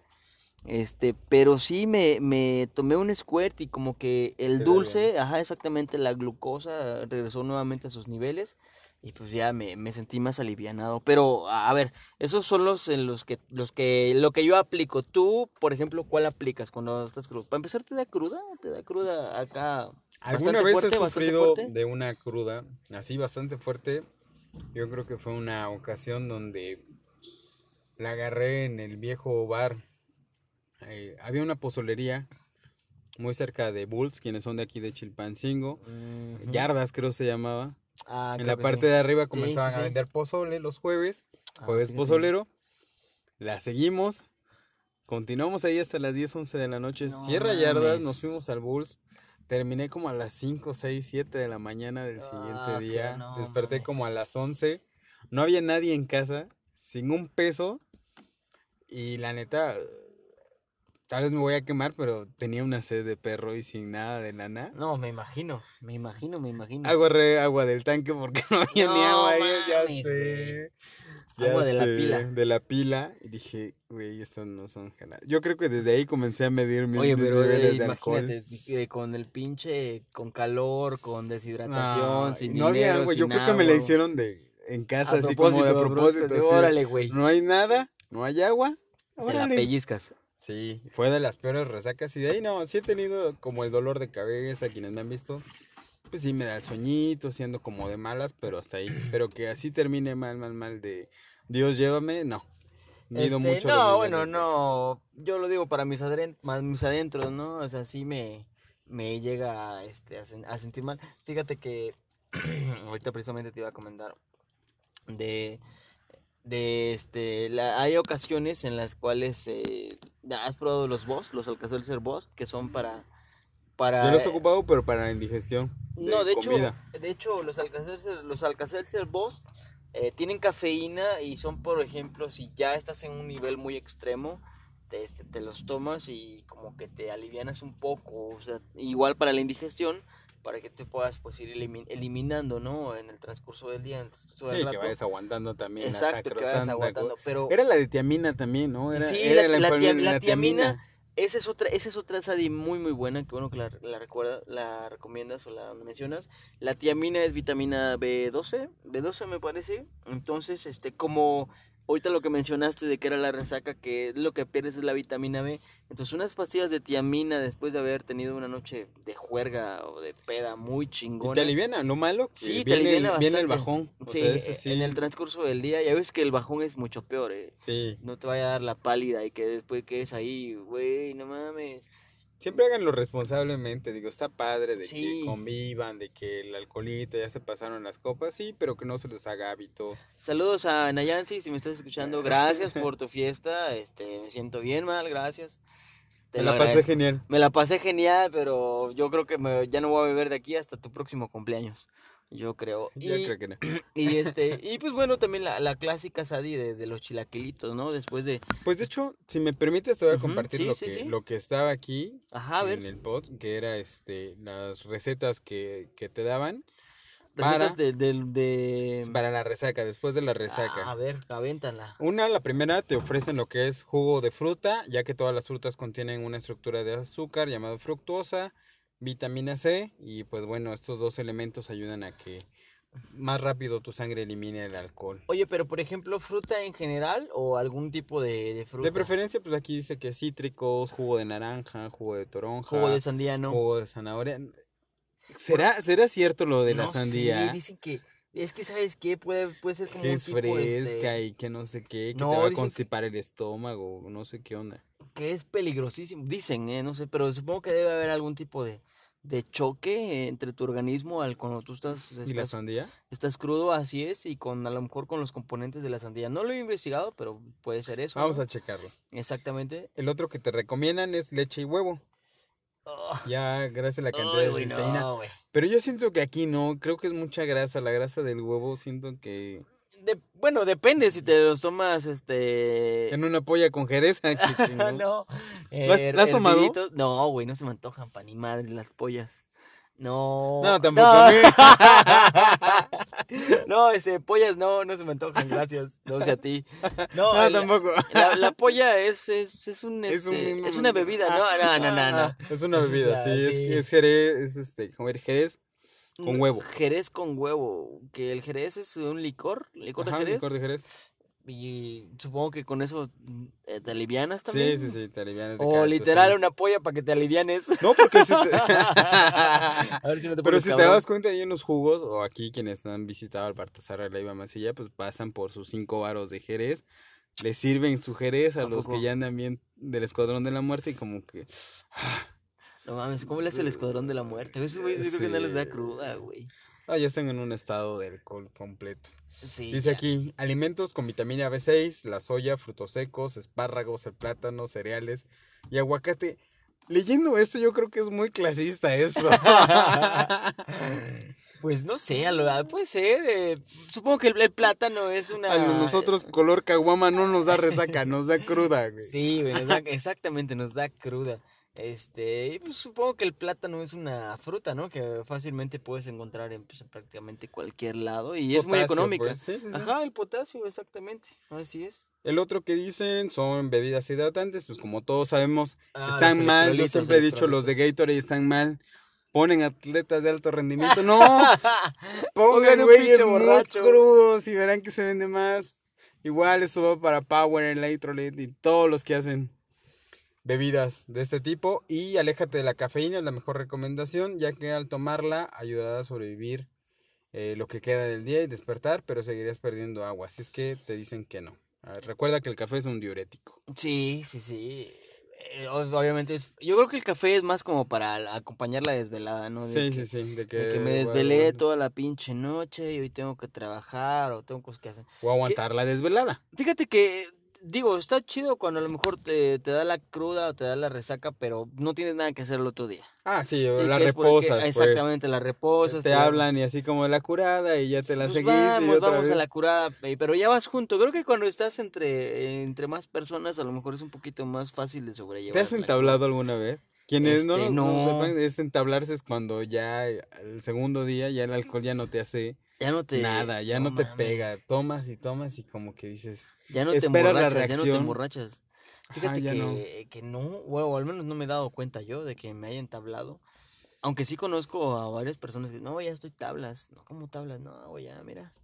Este, pero sí me, me tomé un squirt y como que el dulce, ajá, exactamente, la glucosa regresó nuevamente a sus niveles y pues ya me, me sentí más alivianado. Pero, a ver, esos son los en los que, los que, lo que yo aplico. Tú, por ejemplo, ¿cuál aplicas cuando estás crudo? Para empezar, ¿te da cruda? ¿Te da cruda acá?
¿Alguna vez
fuerte,
he
bastante
sufrido de una cruda así bastante fuerte? Yo creo que fue una ocasión donde la agarré en el viejo bar. Eh, había una pozolería muy cerca de Bulls, quienes son de aquí de Chilpancingo. Yardas creo se llamaba.
Ah,
en la parte
sí.
de arriba comenzaban
sí,
a vender pozole los jueves.
Ah,
Jueves pozolero. La seguimos. Continuamos ahí hasta las 10, 11 de la noche.
No
Cierra yardas, nos fuimos al Bulls. Terminé como a las 5, 6, 7 de la mañana del siguiente
Ah,
día.
no
Desperté
mames.
como a las 11. No había nadie en casa, sin un peso. Y la neta, tal vez me voy a quemar, pero tenía una sed de perro y sin nada de lana.
No, me imagino, me imagino, me imagino.
Agarré agua del tanque porque no había ni agua ahí, ya sé.
Agua de la pila.
De la pila. Y dije, güey, estas no son jaladas. Yo creo que desde ahí comencé a medir mis,
Oye, pero
niveles
eh,
de alcohol.
imagínate, con el pinche, con calor, con deshidratación,
No,
sin
no había
dinero,
agua. Yo creo que me la hicieron de en casa,
A
así como de a propósito.
de- Órale, güey.
No hay nada, no hay agua.
Te la pellizcas.
Sí, fue de las peores resacas. Y de ahí no, sí he tenido como el dolor de cabeza, quienes me han visto. Pues sí, me da el soñito, siendo como de malas, pero hasta ahí. Pero que así termine mal, mal, mal de Dios llévame, no.
Este,
mucho
no, bueno, no. Yo lo digo para mis, más mis adentros, ¿no? O sea, sí me, me llega este, a, sen- a sentir mal. Fíjate que ahorita precisamente te iba a comentar de, de este, la- hay ocasiones en las cuales eh, has probado los boss, los Alka-Seltzer boss, que son para, para.
Yo los he ocupado, pero para la indigestión.
No, de hecho, de hecho los Alka-Seltzer, los Alka-Seltzer Boss eh, tienen cafeína y son, por ejemplo, si ya estás en un nivel muy extremo, te, este, te los tomas y como que te alivianas un poco, o sea, igual para la indigestión, para que tú puedas pues ir elimi- eliminando, ¿no? En el transcurso del día, en el transcurso del
Sí, que
rato.
vayas aguantando también
Exacto,
la
que vayas aguantando, pero
Era la de tiamina también, ¿no? Era,
Sí,
era
la- la la tiamina, esa es otra, esa es otra Sadi muy muy buena, que bueno que la, la recuerda, la recomiendas o la mencionas. La tiamina es vitamina B12, B12 me parece. Entonces, este, como ahorita lo que mencionaste de que era la resaca, que lo que pierdes es la vitamina B. Entonces, unas pastillas de tiamina después de haber tenido una noche de juerga o de peda muy
Y
chingona.
te aliviana, lo malo,
Sí, te aliviana
viene el bajón. o
Sí,
sea, sí,
en el transcurso del día, ya ves que el bajón es mucho peor, eh.
Sí,
No te vaya a dar la pálida y que después quedes ahí, güey, no mames.
Siempre háganlo responsablemente, digo, está padre de
Sí.
que convivan, de que el alcoholito ya se pasaron las copas, sí, pero que no se les haga hábito.
Saludos a Nayansi, si me estás escuchando, gracias por tu fiesta, este, me siento bien mal, gracias. Te
Me la pasé genial.
Me la pasé genial, pero yo creo que me- ya no voy a beber de aquí hasta tu próximo cumpleaños, yo creo.
Ya
Y,
creo que no.
y este, y pues bueno, también la, la clásica Sadi de, de los chilaquilitos, ¿no? Después de,
Pues de hecho, si me permites, te voy a compartir
sí,
lo,
sí,
que,
sí.
lo que estaba aquí
ajá, a ver,
en el pod, que era este las recetas que, que te daban
recetas
para-
de, de,
para la resaca, después de la
Ah,
resaca.
a ver, avéntala.
Una, la primera, te ofrecen lo que es jugo de fruta, ya que todas las frutas contienen una estructura de azúcar llamado fructosa, vitamina C, y pues bueno, estos dos elementos ayudan a que más rápido tu sangre elimine el alcohol.
Oye, pero por ejemplo, fruta en general o algún tipo de, de fruta.
De preferencia, pues aquí dice que cítricos, jugo de naranja, jugo de toronja,
Jugo de sandía, no.
jugo de zanahoria. ¿Será, ¿Será cierto lo de la
No
sandía?
dicen que es que sabes qué puede puede ser como
que
un
es
tipo,
fresca
este,
y que no sé qué, que
No,
te va a
que-
constipar el estómago, no sé qué onda.
que es peligrosísimo. Dicen, eh, no sé, pero supongo que debe haber algún tipo de de choque entre tu organismo al cuando tú estás
¿Y la
estás,
sandía?
estás crudo, así es, y con a lo mejor con los componentes de la sandía. No lo he investigado, pero puede ser eso.
Vamos
¿no?
a checarlo.
Exactamente.
El otro que te recomiendan es leche y huevo.
Oh,
Ya, gracias a la cantidad de cisteína.
no.
Pero yo siento que aquí no, creo que es mucha grasa. La grasa del huevo siento que...
De- bueno, depende si te los tomas, este...
En una polla con jerez. chingón.
no.
¿Lo has- lo has tomado?
No, güey, no se me antojan pa' ni madre las pollas. No.
No, tampoco a
no, este, pollas no, no se me antojan, gracias. No sé a ti. No,
No,
el-
tampoco.
La, la polla es, es, es un,
Es un
este, es una bebida, no, no, no, no, no.
Es una bebida, sí, es, jerez, es este, comer jerez con
Un
huevo.
Jerez con huevo, que el jerez es un licor, licor de jerez.
licor de jerez.
Y supongo que con eso mm, eh, te alivianas
Sí,
también.
sí, sí, te alivianas de
O
cada
literal una polla para que te alivianes.
No, porque si te...
A ver si no te
Pero si te das cuenta ahí en los jugos, o aquí quienes han visitado al Baltasar de la Iba Masilla, pues pasan por sus cinco varos de Jerez, les sirven su Jerez a,
¿A
los
poco?
que ya andan bien del Escuadrón de la Muerte y como que...
No mames, ¿cómo le hace el escuadrón de la muerte? A veces, güey, yo creo que no les da
Sí.
cruda, güey.
Ah, ya están en un estado de alcohol completo.
Sí,
Dice
ya.
aquí, alimentos con vitamina B6, la soya, frutos secos, espárragos, el plátano, cereales y aguacate. Leyendo esto yo creo que es muy clasista esto.
Pues no sé, a lo- puede ser. eh, supongo que el, el plátano es una.
A nosotros color caguama no nos da resaca, nos da cruda, güey.
Sí, güey, nos da- exactamente, nos da cruda. Este, y pues supongo que el plátano es una fruta, ¿no? Que fácilmente puedes encontrar en, pues, en prácticamente cualquier lado y es muy económica.
pues, sí, sí, sí.
Ajá, el potasio, exactamente. Así es.
El otro que dicen son bebidas hidratantes, pues como todos sabemos,
Ah,
están mal. Yo siempre he dicho, los de. Gatorade están mal. Ponen atletas de alto rendimiento. No,
Pongan
güeyes muy crudos y verán que se vende más. Igual esto va para Power, Electrolyte y todos los que hacen bebidas de este tipo. Y aléjate de la cafeína, es la mejor recomendación, ya que al tomarla ayudará a sobrevivir eh, lo que queda del día y despertar, pero seguirías perdiendo agua. Así es que te dicen que no. A ver, recuerda que el café es un diurético.
Sí, sí, sí. Eh, ob- obviamente es. Yo creo que el café es más como para acompañar la desvelada, ¿no? De
Sí,
que,
sí, sí. De que,
de que me desvelé toda la pinche noche y hoy tengo que trabajar o tengo cosas que hacer.
O aguantar la desvelada.
Fíjate que digo, está chido cuando a lo mejor te, te da la cruda o te da la resaca, pero no tienes nada que hacer el otro día.
Ah, sí,
Sí,
la
que
reposas. pues.
Exactamente, la reposas.
Te
la-
hablan y así como la curada y ya te la
Pues
seguís. y
Vamos,
otra
vamos a la curada, eh, pero ya vas junto. Creo que cuando estás entre, entre más personas, a lo mejor es un poquito más fácil de sobrellevar.
¿Te has
la
entablado alguna vez? Quienes no,
Este,
no
no.
sepan, es entablarse es cuando ya eh, el segundo día ya el alcohol ya no te hace
Ya no te.
nada, ya no, te
mames,
pega, tomas y tomas y como que dices,
Ya no te emborrachas, ya no te emborrachas. Fíjate que,
no.
que no, o al menos no me he dado cuenta yo de que me haya entablado. Aunque sí conozco a varias personas que, no, ya estoy tablas. No, ¿cómo tablas? No, güey, ya, mira.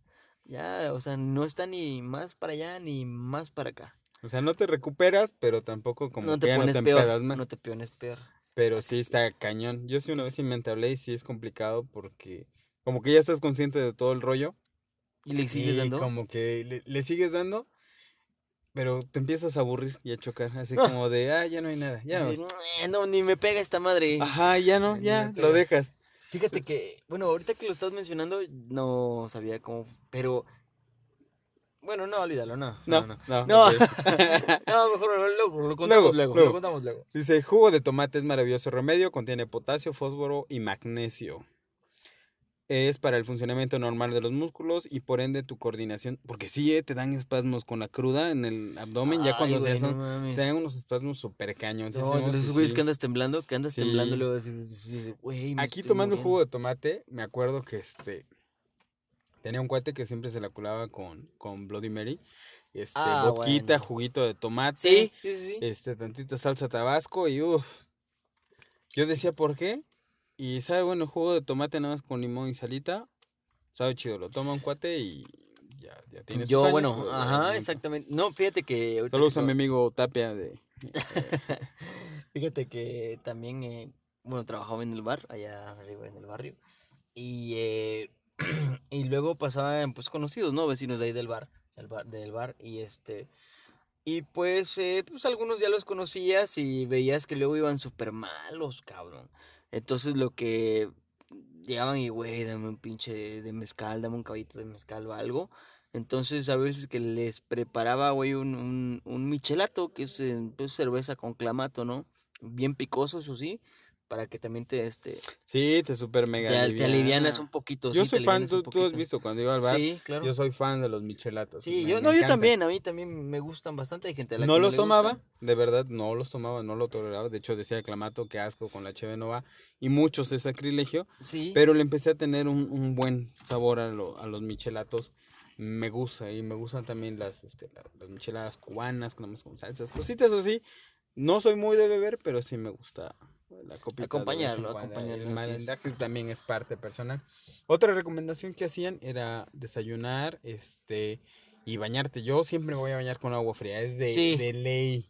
Ya, o sea, no está ni más para allá ni más para acá.
o sea, no te recuperas, pero tampoco como
no
que
te
ya no
pones
te
peor.
más.
No te pones peor.
Pero sí está cañón. Yo sí una vez sí me entablé y sí es complicado porque como que ya estás consciente de todo el rollo
¿Y le sigues
y
dando?
como que le, le sigues dando, pero te empiezas a aburrir y a chocar, así
Ah.
como de, ah, ya no hay nada, ya no.
Dices, "Eh, no, ni me pega esta madre.
Ajá, ya no, ya, lo dejas.
Fíjate que, bueno, ahorita que lo estás mencionando, no sabía cómo, pero, bueno, no, olvídalo, no.
No,
no.
no.
No,
ok.
no mejor lo, lo- lo contamos luego,
luego.
lo contamos luego.
Dice, jugo de tomate es maravilloso remedio, contiene potasio, fósforo y magnesio. Es para el funcionamiento normal de los músculos y por ende tu coordinación, porque sí, eh, te dan espasmos con la cruda en el abdomen, ya cuando
güey,
ya son,
no mames.
te dan unos espasmos súper cañones.
No, güeyes que andas temblando, que andas
Sí.
temblando luego güey, me
Aquí tomando el
muriendo".
jugo de tomate, me acuerdo que este tenía un cuate que siempre se la culaba con, con Bloody Mary. Este,
Ah,
boquita,
bueno.
juguito de tomate.
Sí, sí, sí, sí.
este, tantita salsa tabasco y uff. Yo decía, ¿por qué? Y sabe, bueno, jugo de tomate nada más con limón y salita. Sabe chido, lo toma un cuate y ya, ya tiene sus
Yo,
años,
bueno,
pero
ajá, exactamente. No, fíjate que... que
usa
lo-
mi amigo Tapia de...
Fíjate que también, eh, bueno, trabajaba en el bar, allá arriba en el barrio. Y, eh, y luego pasaban, pues, conocidos, ¿no? Vecinos de ahí del bar, del bar, del bar. Y este... Y pues, eh, pues algunos ya los conocías y veías que luego iban súper malos, cabrón. Entonces lo que llegaban y, güey, dame un pinche de mezcal, dame un caballito de mezcal o algo. Entonces a veces que les preparaba, güey, un, un, un michelato, que es eh, pues, cerveza con clamato, ¿no? Bien picoso, eso sí, para que también te, este,
Sí, te super mega
te, te alivianas
aliviana.
un poquito.
Yo
sí,
soy fan, tú, tú has visto cuando iba al bar.
Sí, claro.
Yo soy fan de los michelatos.
Sí,
me-
yo,
me
no, yo también, a mí también me gustan bastante, hay gente a la
No
que
los tomaba,
gusta.
de verdad, no los tomaba, no lo toleraba. De hecho, decía Clamato que asco con la cheve no va. Y muchos es sacrilegio.
Sí.
Pero le empecé a tener un, un buen sabor a, lo- a los michelatos. Me gusta. Y me gustan también las, este, la- las micheladas cubanas, con, con salsas, cositas así. No soy muy de beber, pero sí me gusta la copita.
Acompañarlo,
El también es parte personal. Otra recomendación que hacían era desayunar este y bañarte. Yo siempre me voy a bañar con agua fría. Es de,
Sí.
de ley.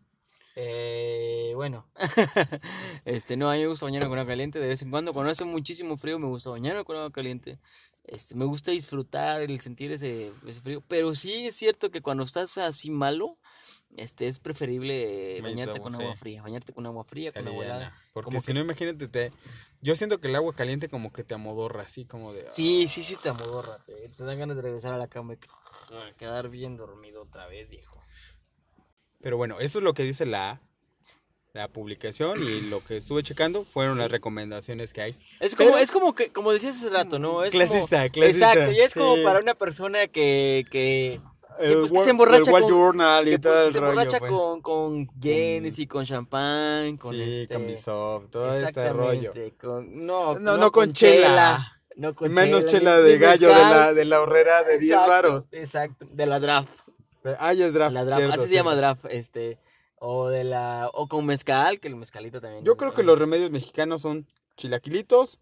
Eh, bueno, este, no, a mí me gusta bañarme con agua caliente de vez en cuando. Cuando hace muchísimo frío me gusta bañarme con agua caliente. Este, me gusta disfrutar el sentir ese, ese frío. Pero sí es cierto que cuando estás así malo, este, es preferible
Bañarte
con agua
fría.
Bañarte con agua fría, con agua helada.
Porque si
que-
no, imagínate, te... yo siento que el agua caliente como que te amodorra, así como de...
Sí, sí, sí te amodorra. Te, te dan ganas de regresar a la cama y que- quedar bien dormido otra vez, viejo.
Pero bueno, eso es lo que dice la, la publicación y lo que estuve checando fueron las recomendaciones que hay.
Es como,
Pero-
es como que, como decías hace rato, ¿no? Es como-
Clasista, clasista,
Exacto, y es como para una persona que, Que,
El
pues, se emborracha
el
con-
Journal y
que,
todo el
se emborracha con, con y con champán, con
sí,
este...
con todo este rollo.
Con- no,
No, no con chela.
No con
Menos
chela,
de gallo de la, de la horrera de 10
Exacto,
varos.
Exacto, de la draft.
Ah, ya es draft.
la draft,
cierto,
así se llama draft, este, o de la, o con mezcal, que el mezcalito también.
Yo creo que los remedios mexicanos son chilaquilitos,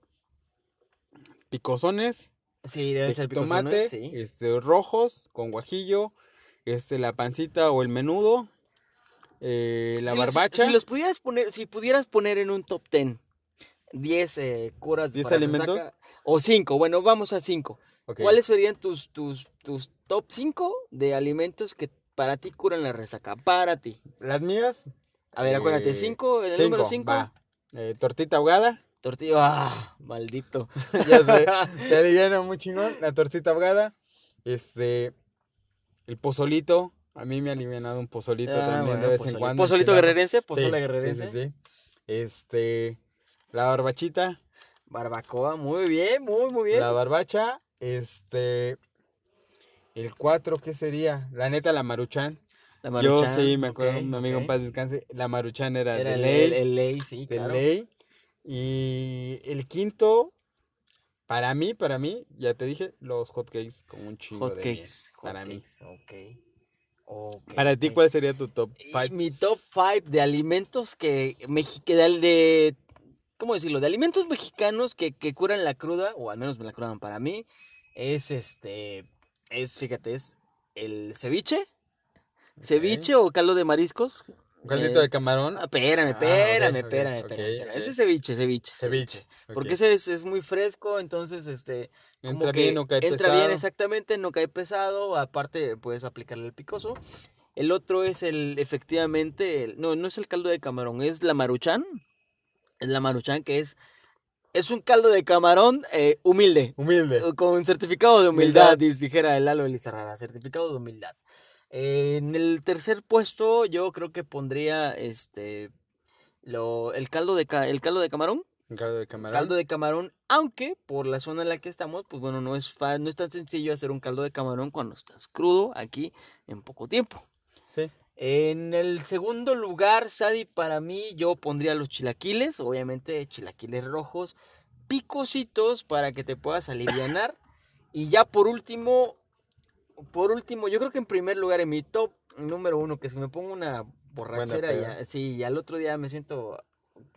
picosones,
Sí, deben
de
ser picosones, sí.
este, rojos con guajillo, este, la pancita o el menudo, eh, la
Si los-
barbacha.
Si los pudieras poner, si pudieras poner en un top 10, 10 eh, curas
10
para
alimentos.
resaca, o 5, bueno, vamos a 5.
Ok.
¿Cuáles serían tus, tus, tus top 5 de alimentos que para ti curan la resaca? Para ti.
Las mías.
A ver, acuérdate,
eh,
5, el
cinco,
número 5.
va. Eh, tortita ahogada.
Tortilla, ah, maldito.
ya sé. Te aliviana muy chingón. La tortita ahogada. Este. El pozolito. A mí me ha alivianado un pozolito
Ah,
también
bueno,
de vez
pozole-
en cuando.
Pozolito
enchilado.
guerrerense,
Sí,
pozole
sí,
guerrerense.
Sí, sí, Este, la barbachita,
Barbacoa, muy bien, muy, muy bien.
la barbacha, este, el cuatro, ¿qué sería? La neta, la maruchan.
La
Yo
Maruchan,
sí, me acuerdo, mi amigo en paz descanse, la maruchan era,
Era
de ley,
el- el ley, sí,
de
claro.
ley. Y el quinto, para mí, para mí, ya te dije, los hotcakes con un chingo
Hot
de miel,
cakes,
para mí.
ok. Ok,
Para ti. ¿cuál sería tu top
Y
5?
Mi top 5 de alimentos que, que de, de- ¿cómo decirlo? De alimentos mexicanos que, que curan la cruda, o al menos me la curaban para mí, es este, es, fíjate, es el ceviche, ceviche o caldo de mariscos.
¿Un caldito de camarón?
Ah, espérame,
Ah,
espérame, espérame, espérame. Ese es ceviche, ceviche,
Ceviche.
Porque ese es, es muy fresco, entonces, este, como
Entra
que
bien, no cae
entra
pesado.
bien exactamente, no cae pesado, aparte puedes aplicarle el picoso. El otro es el, efectivamente, el- no, no es el caldo de camarón, es la maruchan. Es la maruchan que es, es un caldo de camarón eh, humilde,
Humilde.
con certificado de humildad,
Humildad.
dijera el Lalo Elizarrara, certificado de humildad. Eh, en el tercer puesto yo creo que pondría este lo, el caldo de ca- el caldo de camarón
Un caldo de camarón.
caldo de camarón, aunque por la zona en la que estamos, pues bueno, no es, fa- no es tan sencillo hacer un caldo de camarón cuando estás crudo aquí en poco tiempo.
Sí.
En el segundo lugar, Sadi, para mí yo pondría los chilaquiles, obviamente chilaquiles rojos, picositos para que te puedas alivianar. y ya por último, por último, yo creo que en primer lugar en mi top número uno, que si me pongo una borrachera,
peda.
ya, sí, y al otro día me siento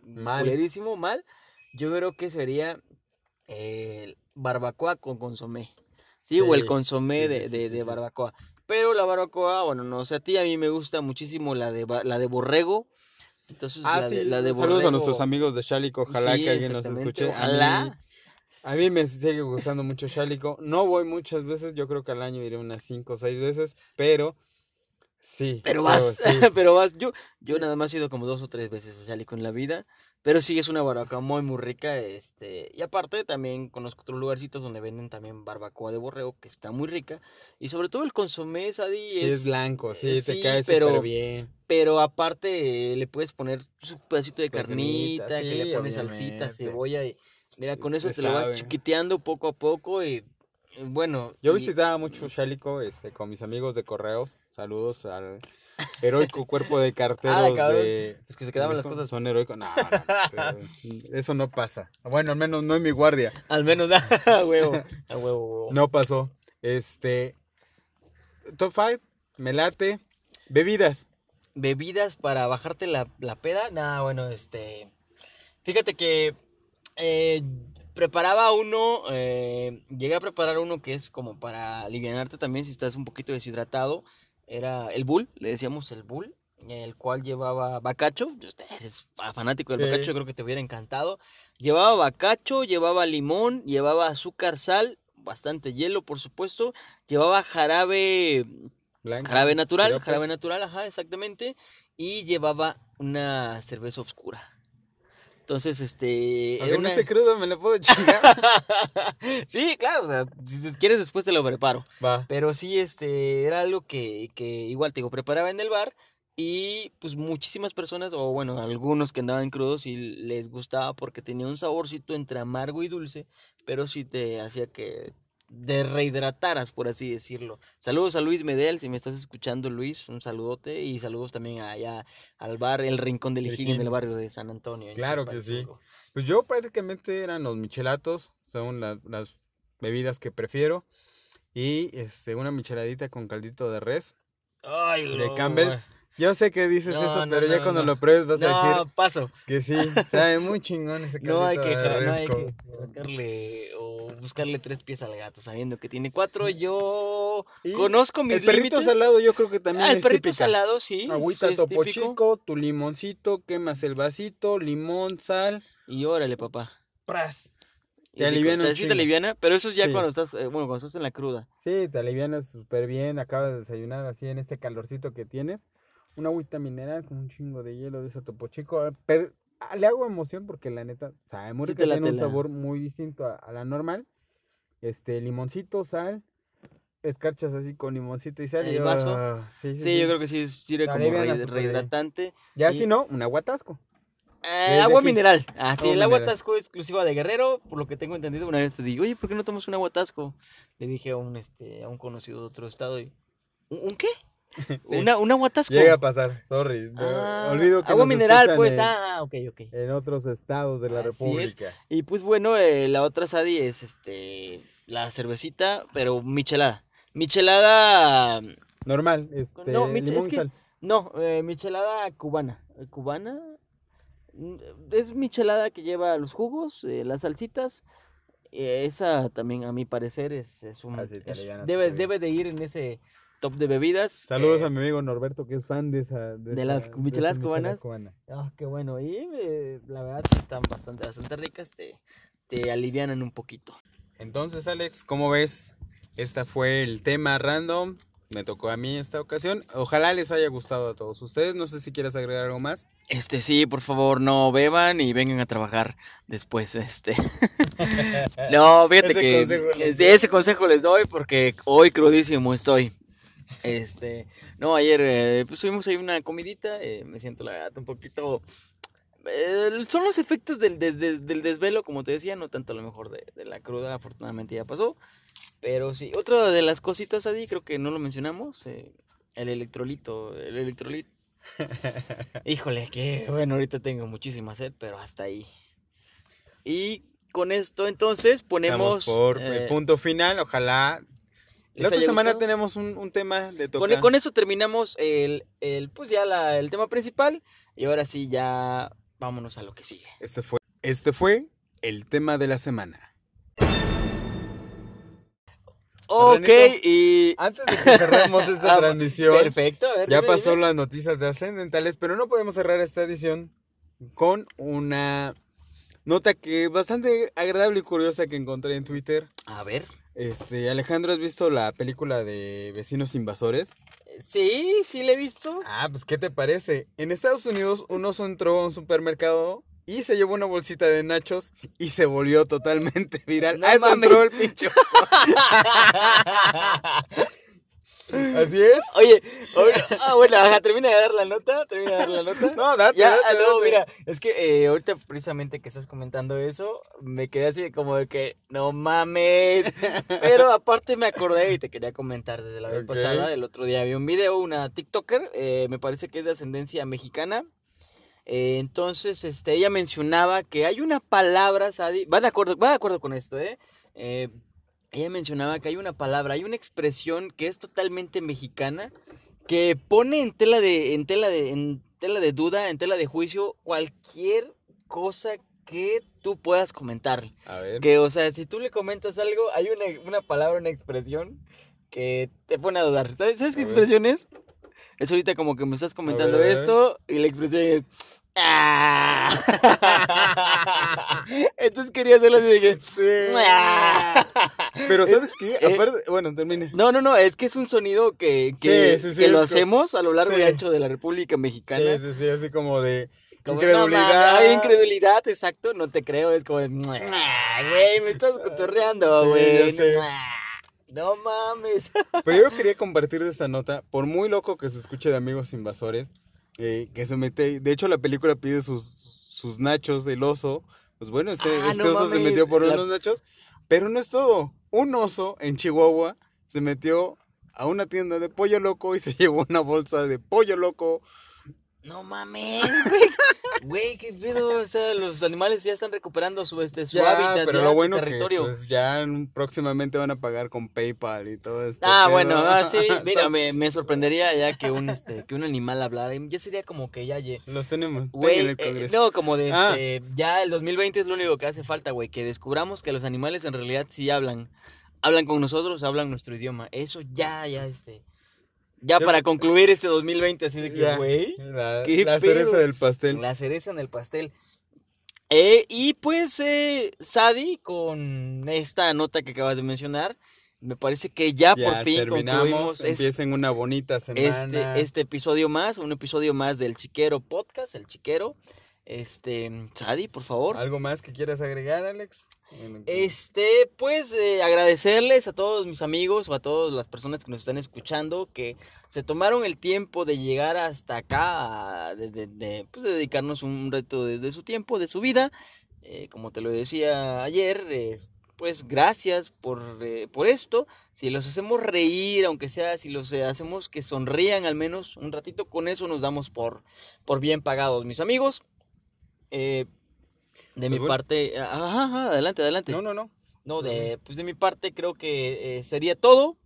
Mal.
mal, yo creo que sería el barbacoa con consomé. Sí, o el consomé
sí,
de, de- de barbacoa. Pero la barbacoa, bueno, no sé, a ti a mí me gusta muchísimo la de, la de borrego. Entonces,
Ah,
la,
sí.
de, la de
Saludos a nuestros
borrego-
amigos de Shalico. Ojalá que alguien nos escuche.
Ojalá.
A mí me sigue gustando mucho Shalico. No voy muchas veces, yo creo que al año iré unas 5 o 6 veces, pero sí.
Pero vas,
sí.
pero vas. Yo, yo nada más he ido como dos o tres veces a Xalico en la vida. Pero sí es una barbacoa muy, muy rica. Este, y aparte también conozco otros lugarcitos donde venden también barbacoa de borrego, que está muy rica. Y sobre todo el consomé, Sadi,
Sí,
es,
es blanco, sí,
eh,
te
sí,
cae
pero-
súper bien.
Pero aparte eh, le puedes poner su pedacito de
Carnita,
carnita, que le pones salsita,
obviamente.
cebolla. Y mira, con eso te lo vas chiquiteando poco a poco. Y bueno.
Yo
y-
visitaba mucho Shalico este, con mis amigos de correos. Saludos al heroico cuerpo de carteros
Ah, cabrón.
de...
Los que se quedaban las
¿Son-
cosas.
Son heroicos. No, no, eso no pasa. Bueno, al menos no en mi guardia.
Al menos, a huevo. A huevo, huevo.
No pasó. Este. Top 5, me late. Bebidas.
bebidas para bajarte la, la peda. Nada, bueno, este. Fíjate que eh, preparaba uno, eh, llegué a preparar uno que es como para alivianarte también si estás un poquito deshidratado. Era el bull, le decíamos el bull, el cual llevaba bacacho. Usted eres fa- fanático del
Sí.
bacacho, creo que te hubiera encantado. Llevaba bacacho, llevaba limón, llevaba azúcar, sal, bastante hielo, por supuesto. Llevaba jarabe. Jarabe natural,
sirope.
jarabe natural, ajá, exactamente. Y llevaba una cerveza oscura. Entonces, este.
Aunque no
una-
esté crudo, me lo puedo chingar.
sí, claro, o sea, si quieres después te lo preparo.
Va.
Pero sí, este, era algo que, que igual te digo, preparaba en el bar. Y pues muchísimas personas, o bueno, algunos que andaban crudos y les gustaba porque tenía un saborcito entre amargo y dulce, pero sí te hacía que te rehidrataras, por así decirlo. Saludos a Luis Medel, si me estás escuchando Luis, un saludote y saludos también allá al bar El Rincón del
El
Hijín en el barrio de San Antonio.
Claro que sí. Pues yo prácticamente eran los michelatos. Son la- las bebidas que prefiero. Y este, una micheladita con caldito de res.
Ay,
De Campbell's. Yo sé que dices
No,
eso,
no,
pero ya
no,
cuando
no.
lo pruebes vas a
No,
decir
paso.
que sí. Sabe muy chingón ese
No hay que, no hay que sacarle o buscarle tres pies al gato, sabiendo que tiene cuatro. Yo
Y
conozco mis
El perrito
límites.
salado yo creo que también
Ah, el
es
perrito
típica.
salado, sí.
Agüita topo
típico.
chico, tu limoncito, quemas el vasito, limón, sal.
Y órale, papá.
¡Pras! Te aliviana
te
chingo.
aliviana, pero eso es ya
Sí.
cuando estás, eh, bueno, cuando estás en la cruda.
Sí, te alivianas súper bien, acabas de desayunar así en este calorcito que tienes. Una agüita mineral con un chingo de hielo de ese topo chico. Pero ah, le hago emoción porque la neta, sabe muy
Sí
tiene un sabor muy distinto a, a la normal. Este, limoncito, sal, escarchas así con limoncito y sal.
El
y,
vaso.
sí, sí,
Sí, yo creo que sí sirve como re- rehidratante.
Ya
y-
si no, un aguatasco.
Eh, agua
aquí.
mineral. Ah, sí,
Agua
el agua tasco es exclusiva de Guerrero, por lo que tengo entendido. Una vez te digo, oye, ¿por qué no tomas un agua tasco? Le dije a un, este, a un conocido de otro estado y, ¿un, un qué? Una, un agua tasco.
Llega a pasar, sorry.
Ah,
Olvido que
agua mineral, pues.
en,
Ah, ok, ok.
en otros estados de la
Así es.
República.
Y pues bueno, eh, la otra Sadi es este la cervecita, pero michelada. Michelada,
Normal, este,
No, mich-
limón
es
y
que-
sal.
no, eh, michelada cubana. Eh, ¿Cubana? Mm, Es michelada que lleva los jugos, eh, las salsitas. eh, esa también, a mi parecer, es, es un...
Ah,
es- debe, debe de ir en ese top de bebidas.
Saludos
eh,
a mi amigo Norberto, que es fan de esa. De,
de
esa-
las micheladas
michelada
cubanas.
cubana.
Ah, qué bueno. Y eh, la verdad están bastante, bastante ricas. Te, te alivianan un poquito.
Entonces, Alex, ¿cómo ves? Este fue el tema random. Me tocó a mí esta ocasión. Ojalá les haya gustado a todos ustedes. No sé si quieres agregar algo más.
Este sí, por favor, no beban y vengan a trabajar después, este. no, fíjate
Ese
que
consejo
ese consejo les doy porque hoy crudísimo estoy. Este, no, ayer eh, pues tuvimos ahí una comidita, eh, me siento la verdad un poquito eh, son los efectos del, des- des- del desvelo, como te decía, no tanto a lo mejor de, de la cruda, afortunadamente ya pasó. Pero sí, otra de las cositas, Adi, creo que no lo mencionamos, eh, el electrolito, el electrolito. Híjole, que bueno, ahorita tengo muchísima sed, pero hasta ahí. Y con esto entonces ponemos...
Estamos por el punto final. Ojalá.
¿Les
La otra semana
gustado?
tenemos un, un tema de
Con,
tocar.
con eso terminamos el, el pues ya la- el tema principal y ahora sí ya vámonos a lo que sigue.
Este fue, este fue el tema de la semana.
Ok,
Ranito,
y...
Antes de que cerremos esta
Ah,
transmisión,
Perfecto, a ver,
ya
dime,
pasó
dime.
las noticias de ascendentales, pero no podemos cerrar esta edición con una nota que bastante agradable y curiosa que encontré en Twitter.
A ver.
Este, Alejandro, ¿has visto la película de Vecinos Invasores?
Sí, sí le he visto.
Ah, pues ¿qué te parece? En Estados Unidos un oso entró a un supermercado y se llevó una bolsita de nachos y se volvió totalmente viral.
No
a eso entró el pinche oso. Así es.
Oye, ah, bueno, ajá, termina de dar la nota, termina de dar la nota.
No, date,
Ya,
date,
ah, no,
date.
mira, es que eh, ahorita precisamente que estás comentando eso, me quedé así como de que, no mames. Pero aparte me acordé y te quería comentar desde la vez pasada, el otro día vi un video, una TikToker, eh, me parece que es de ascendencia mexicana. Eh, entonces, este, ella mencionaba que hay una palabra, Sadi, va de acuerdo, va de acuerdo con esto, ¿eh? Eh, ella mencionaba que hay una palabra, hay una expresión que es totalmente mexicana, que pone en tela de, en tela de, en tela de duda, en tela de juicio, cualquier cosa que tú puedas comentar.
A ver.
Que, o sea, si tú le comentas algo, hay una, una palabra, una expresión que te pone a dudar. ¿Sabes, ¿sabes qué
A ver.
expresión es? Es ahorita como que me estás comentando
ver.
esto y la expresión es... "Ah". Entonces quería hacerlo así de que... "Ah".
Pero ¿sabes qué?
Eh,
Aparte, bueno, termine.
No, no, no, es que es un sonido que, que,
Sí, sí, sí,
lo hacemos a lo largo
sí.
y ancho de la República Mexicana.
Sí, sí, sí, así como de
Como,
incredulidad.
No, incredulidad, exacto, no te creo, es como de, "Ah, güey, me estás cotorreando,
Sí,
güey. no mames.
Pero yo quería compartir de esta nota, por muy loco que se escuche de amigos invasores, eh, que se mete, de hecho la película pide sus, sus nachos del oso, pues bueno, este,
Ah,
este
no
oso se metió por
la-
unos nachos, pero no es todo, un oso en Chihuahua se metió a una tienda de pollo loco y se llevó una bolsa de pollo loco.
No mames, güey. Güey, qué pedo. O sea, los animales ya están recuperando su, este, su
Ya,
hábitat,
pero
ya,
lo
su
bueno
territorio.
que pues, ya en- próximamente van a pagar con PayPal y todo esto.
Ah, bueno, ah, sí, mira, me, me sorprendería ya que un, este, que un animal hablara. Ya sería como que ya, ye-
Los tenemos
Güey, eh,
Congreso.
no, como de
Ah.
este, ya el 2020 es lo único que hace falta, güey, que descubramos que los animales en realidad sí hablan, hablan con nosotros, hablan nuestro idioma. Eso ya, ya, este, ya para concluir este 2020 así de que, güey,
La,
¿Qué
la cereza del pastel.
la cereza en el pastel. Eh, y pues, eh, Sadi, con esta nota que acabas de mencionar, me parece que ya,
Ya
por fin
terminamos,
concluimos este,
empiecen una bonita semana.
este, este episodio más, un episodio más del Chiquero Podcast, el Chiquero. Este, Sadi, por favor.
¿Algo más que quieras agregar, Alex?
Este, pues eh, agradecerles a todos mis amigos o a todas las personas que nos están escuchando que se tomaron el tiempo de llegar hasta acá, de, de- de, pues, de dedicarnos un reto de, su tiempo, de su vida. Eh, como te lo decía ayer, es- pues gracias por, eh, por esto. Si los hacemos reír, aunque sea, si los hacemos que sonrían al menos un ratito, con eso nos damos por, por bien pagados, mis amigos. Eh, de mi
bueno.
parte, ajá, ajá, adelante, adelante.
No, no, no.
No, de, pues de mi parte creo que eh, sería todo.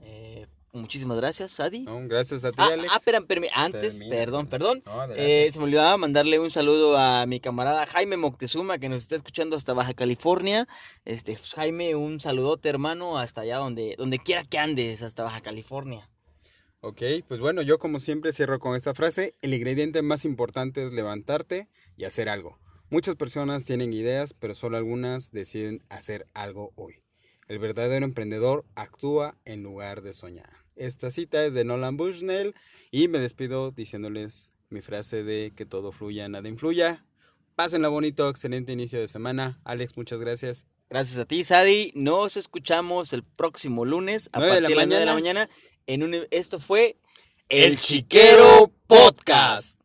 Eh, muchísimas gracias, Sadi.
No, gracias a ti,
ah,
Alex.
ah, espera, antes,
Termina.
perdón, perdón.
No.
Eh, se me olvidaba mandarle un saludo a mi camarada Jaime Moctezuma que nos está escuchando hasta Baja California. Este, pues, Jaime, un saludote, hermano, hasta allá donde, donde quiera que andes, hasta Baja California.
Ok, pues bueno, yo como siempre cierro con esta frase. El ingrediente más importante es levantarte y hacer algo. Muchas personas tienen ideas, pero solo algunas deciden hacer algo hoy. El verdadero emprendedor actúa en lugar de soñar. Esta cita es de Nolan Bushnell y me despido diciéndoles mi frase de que todo fluya, nada influya. Pásenla bonito, excelente inicio de semana. Alex, muchas gracias.
Gracias a ti, Sadi. Nos escuchamos el próximo lunes a
de
partir
la
de las 9 de la
mañana.
En un, esto fue
El
Chiquero.
Podcast.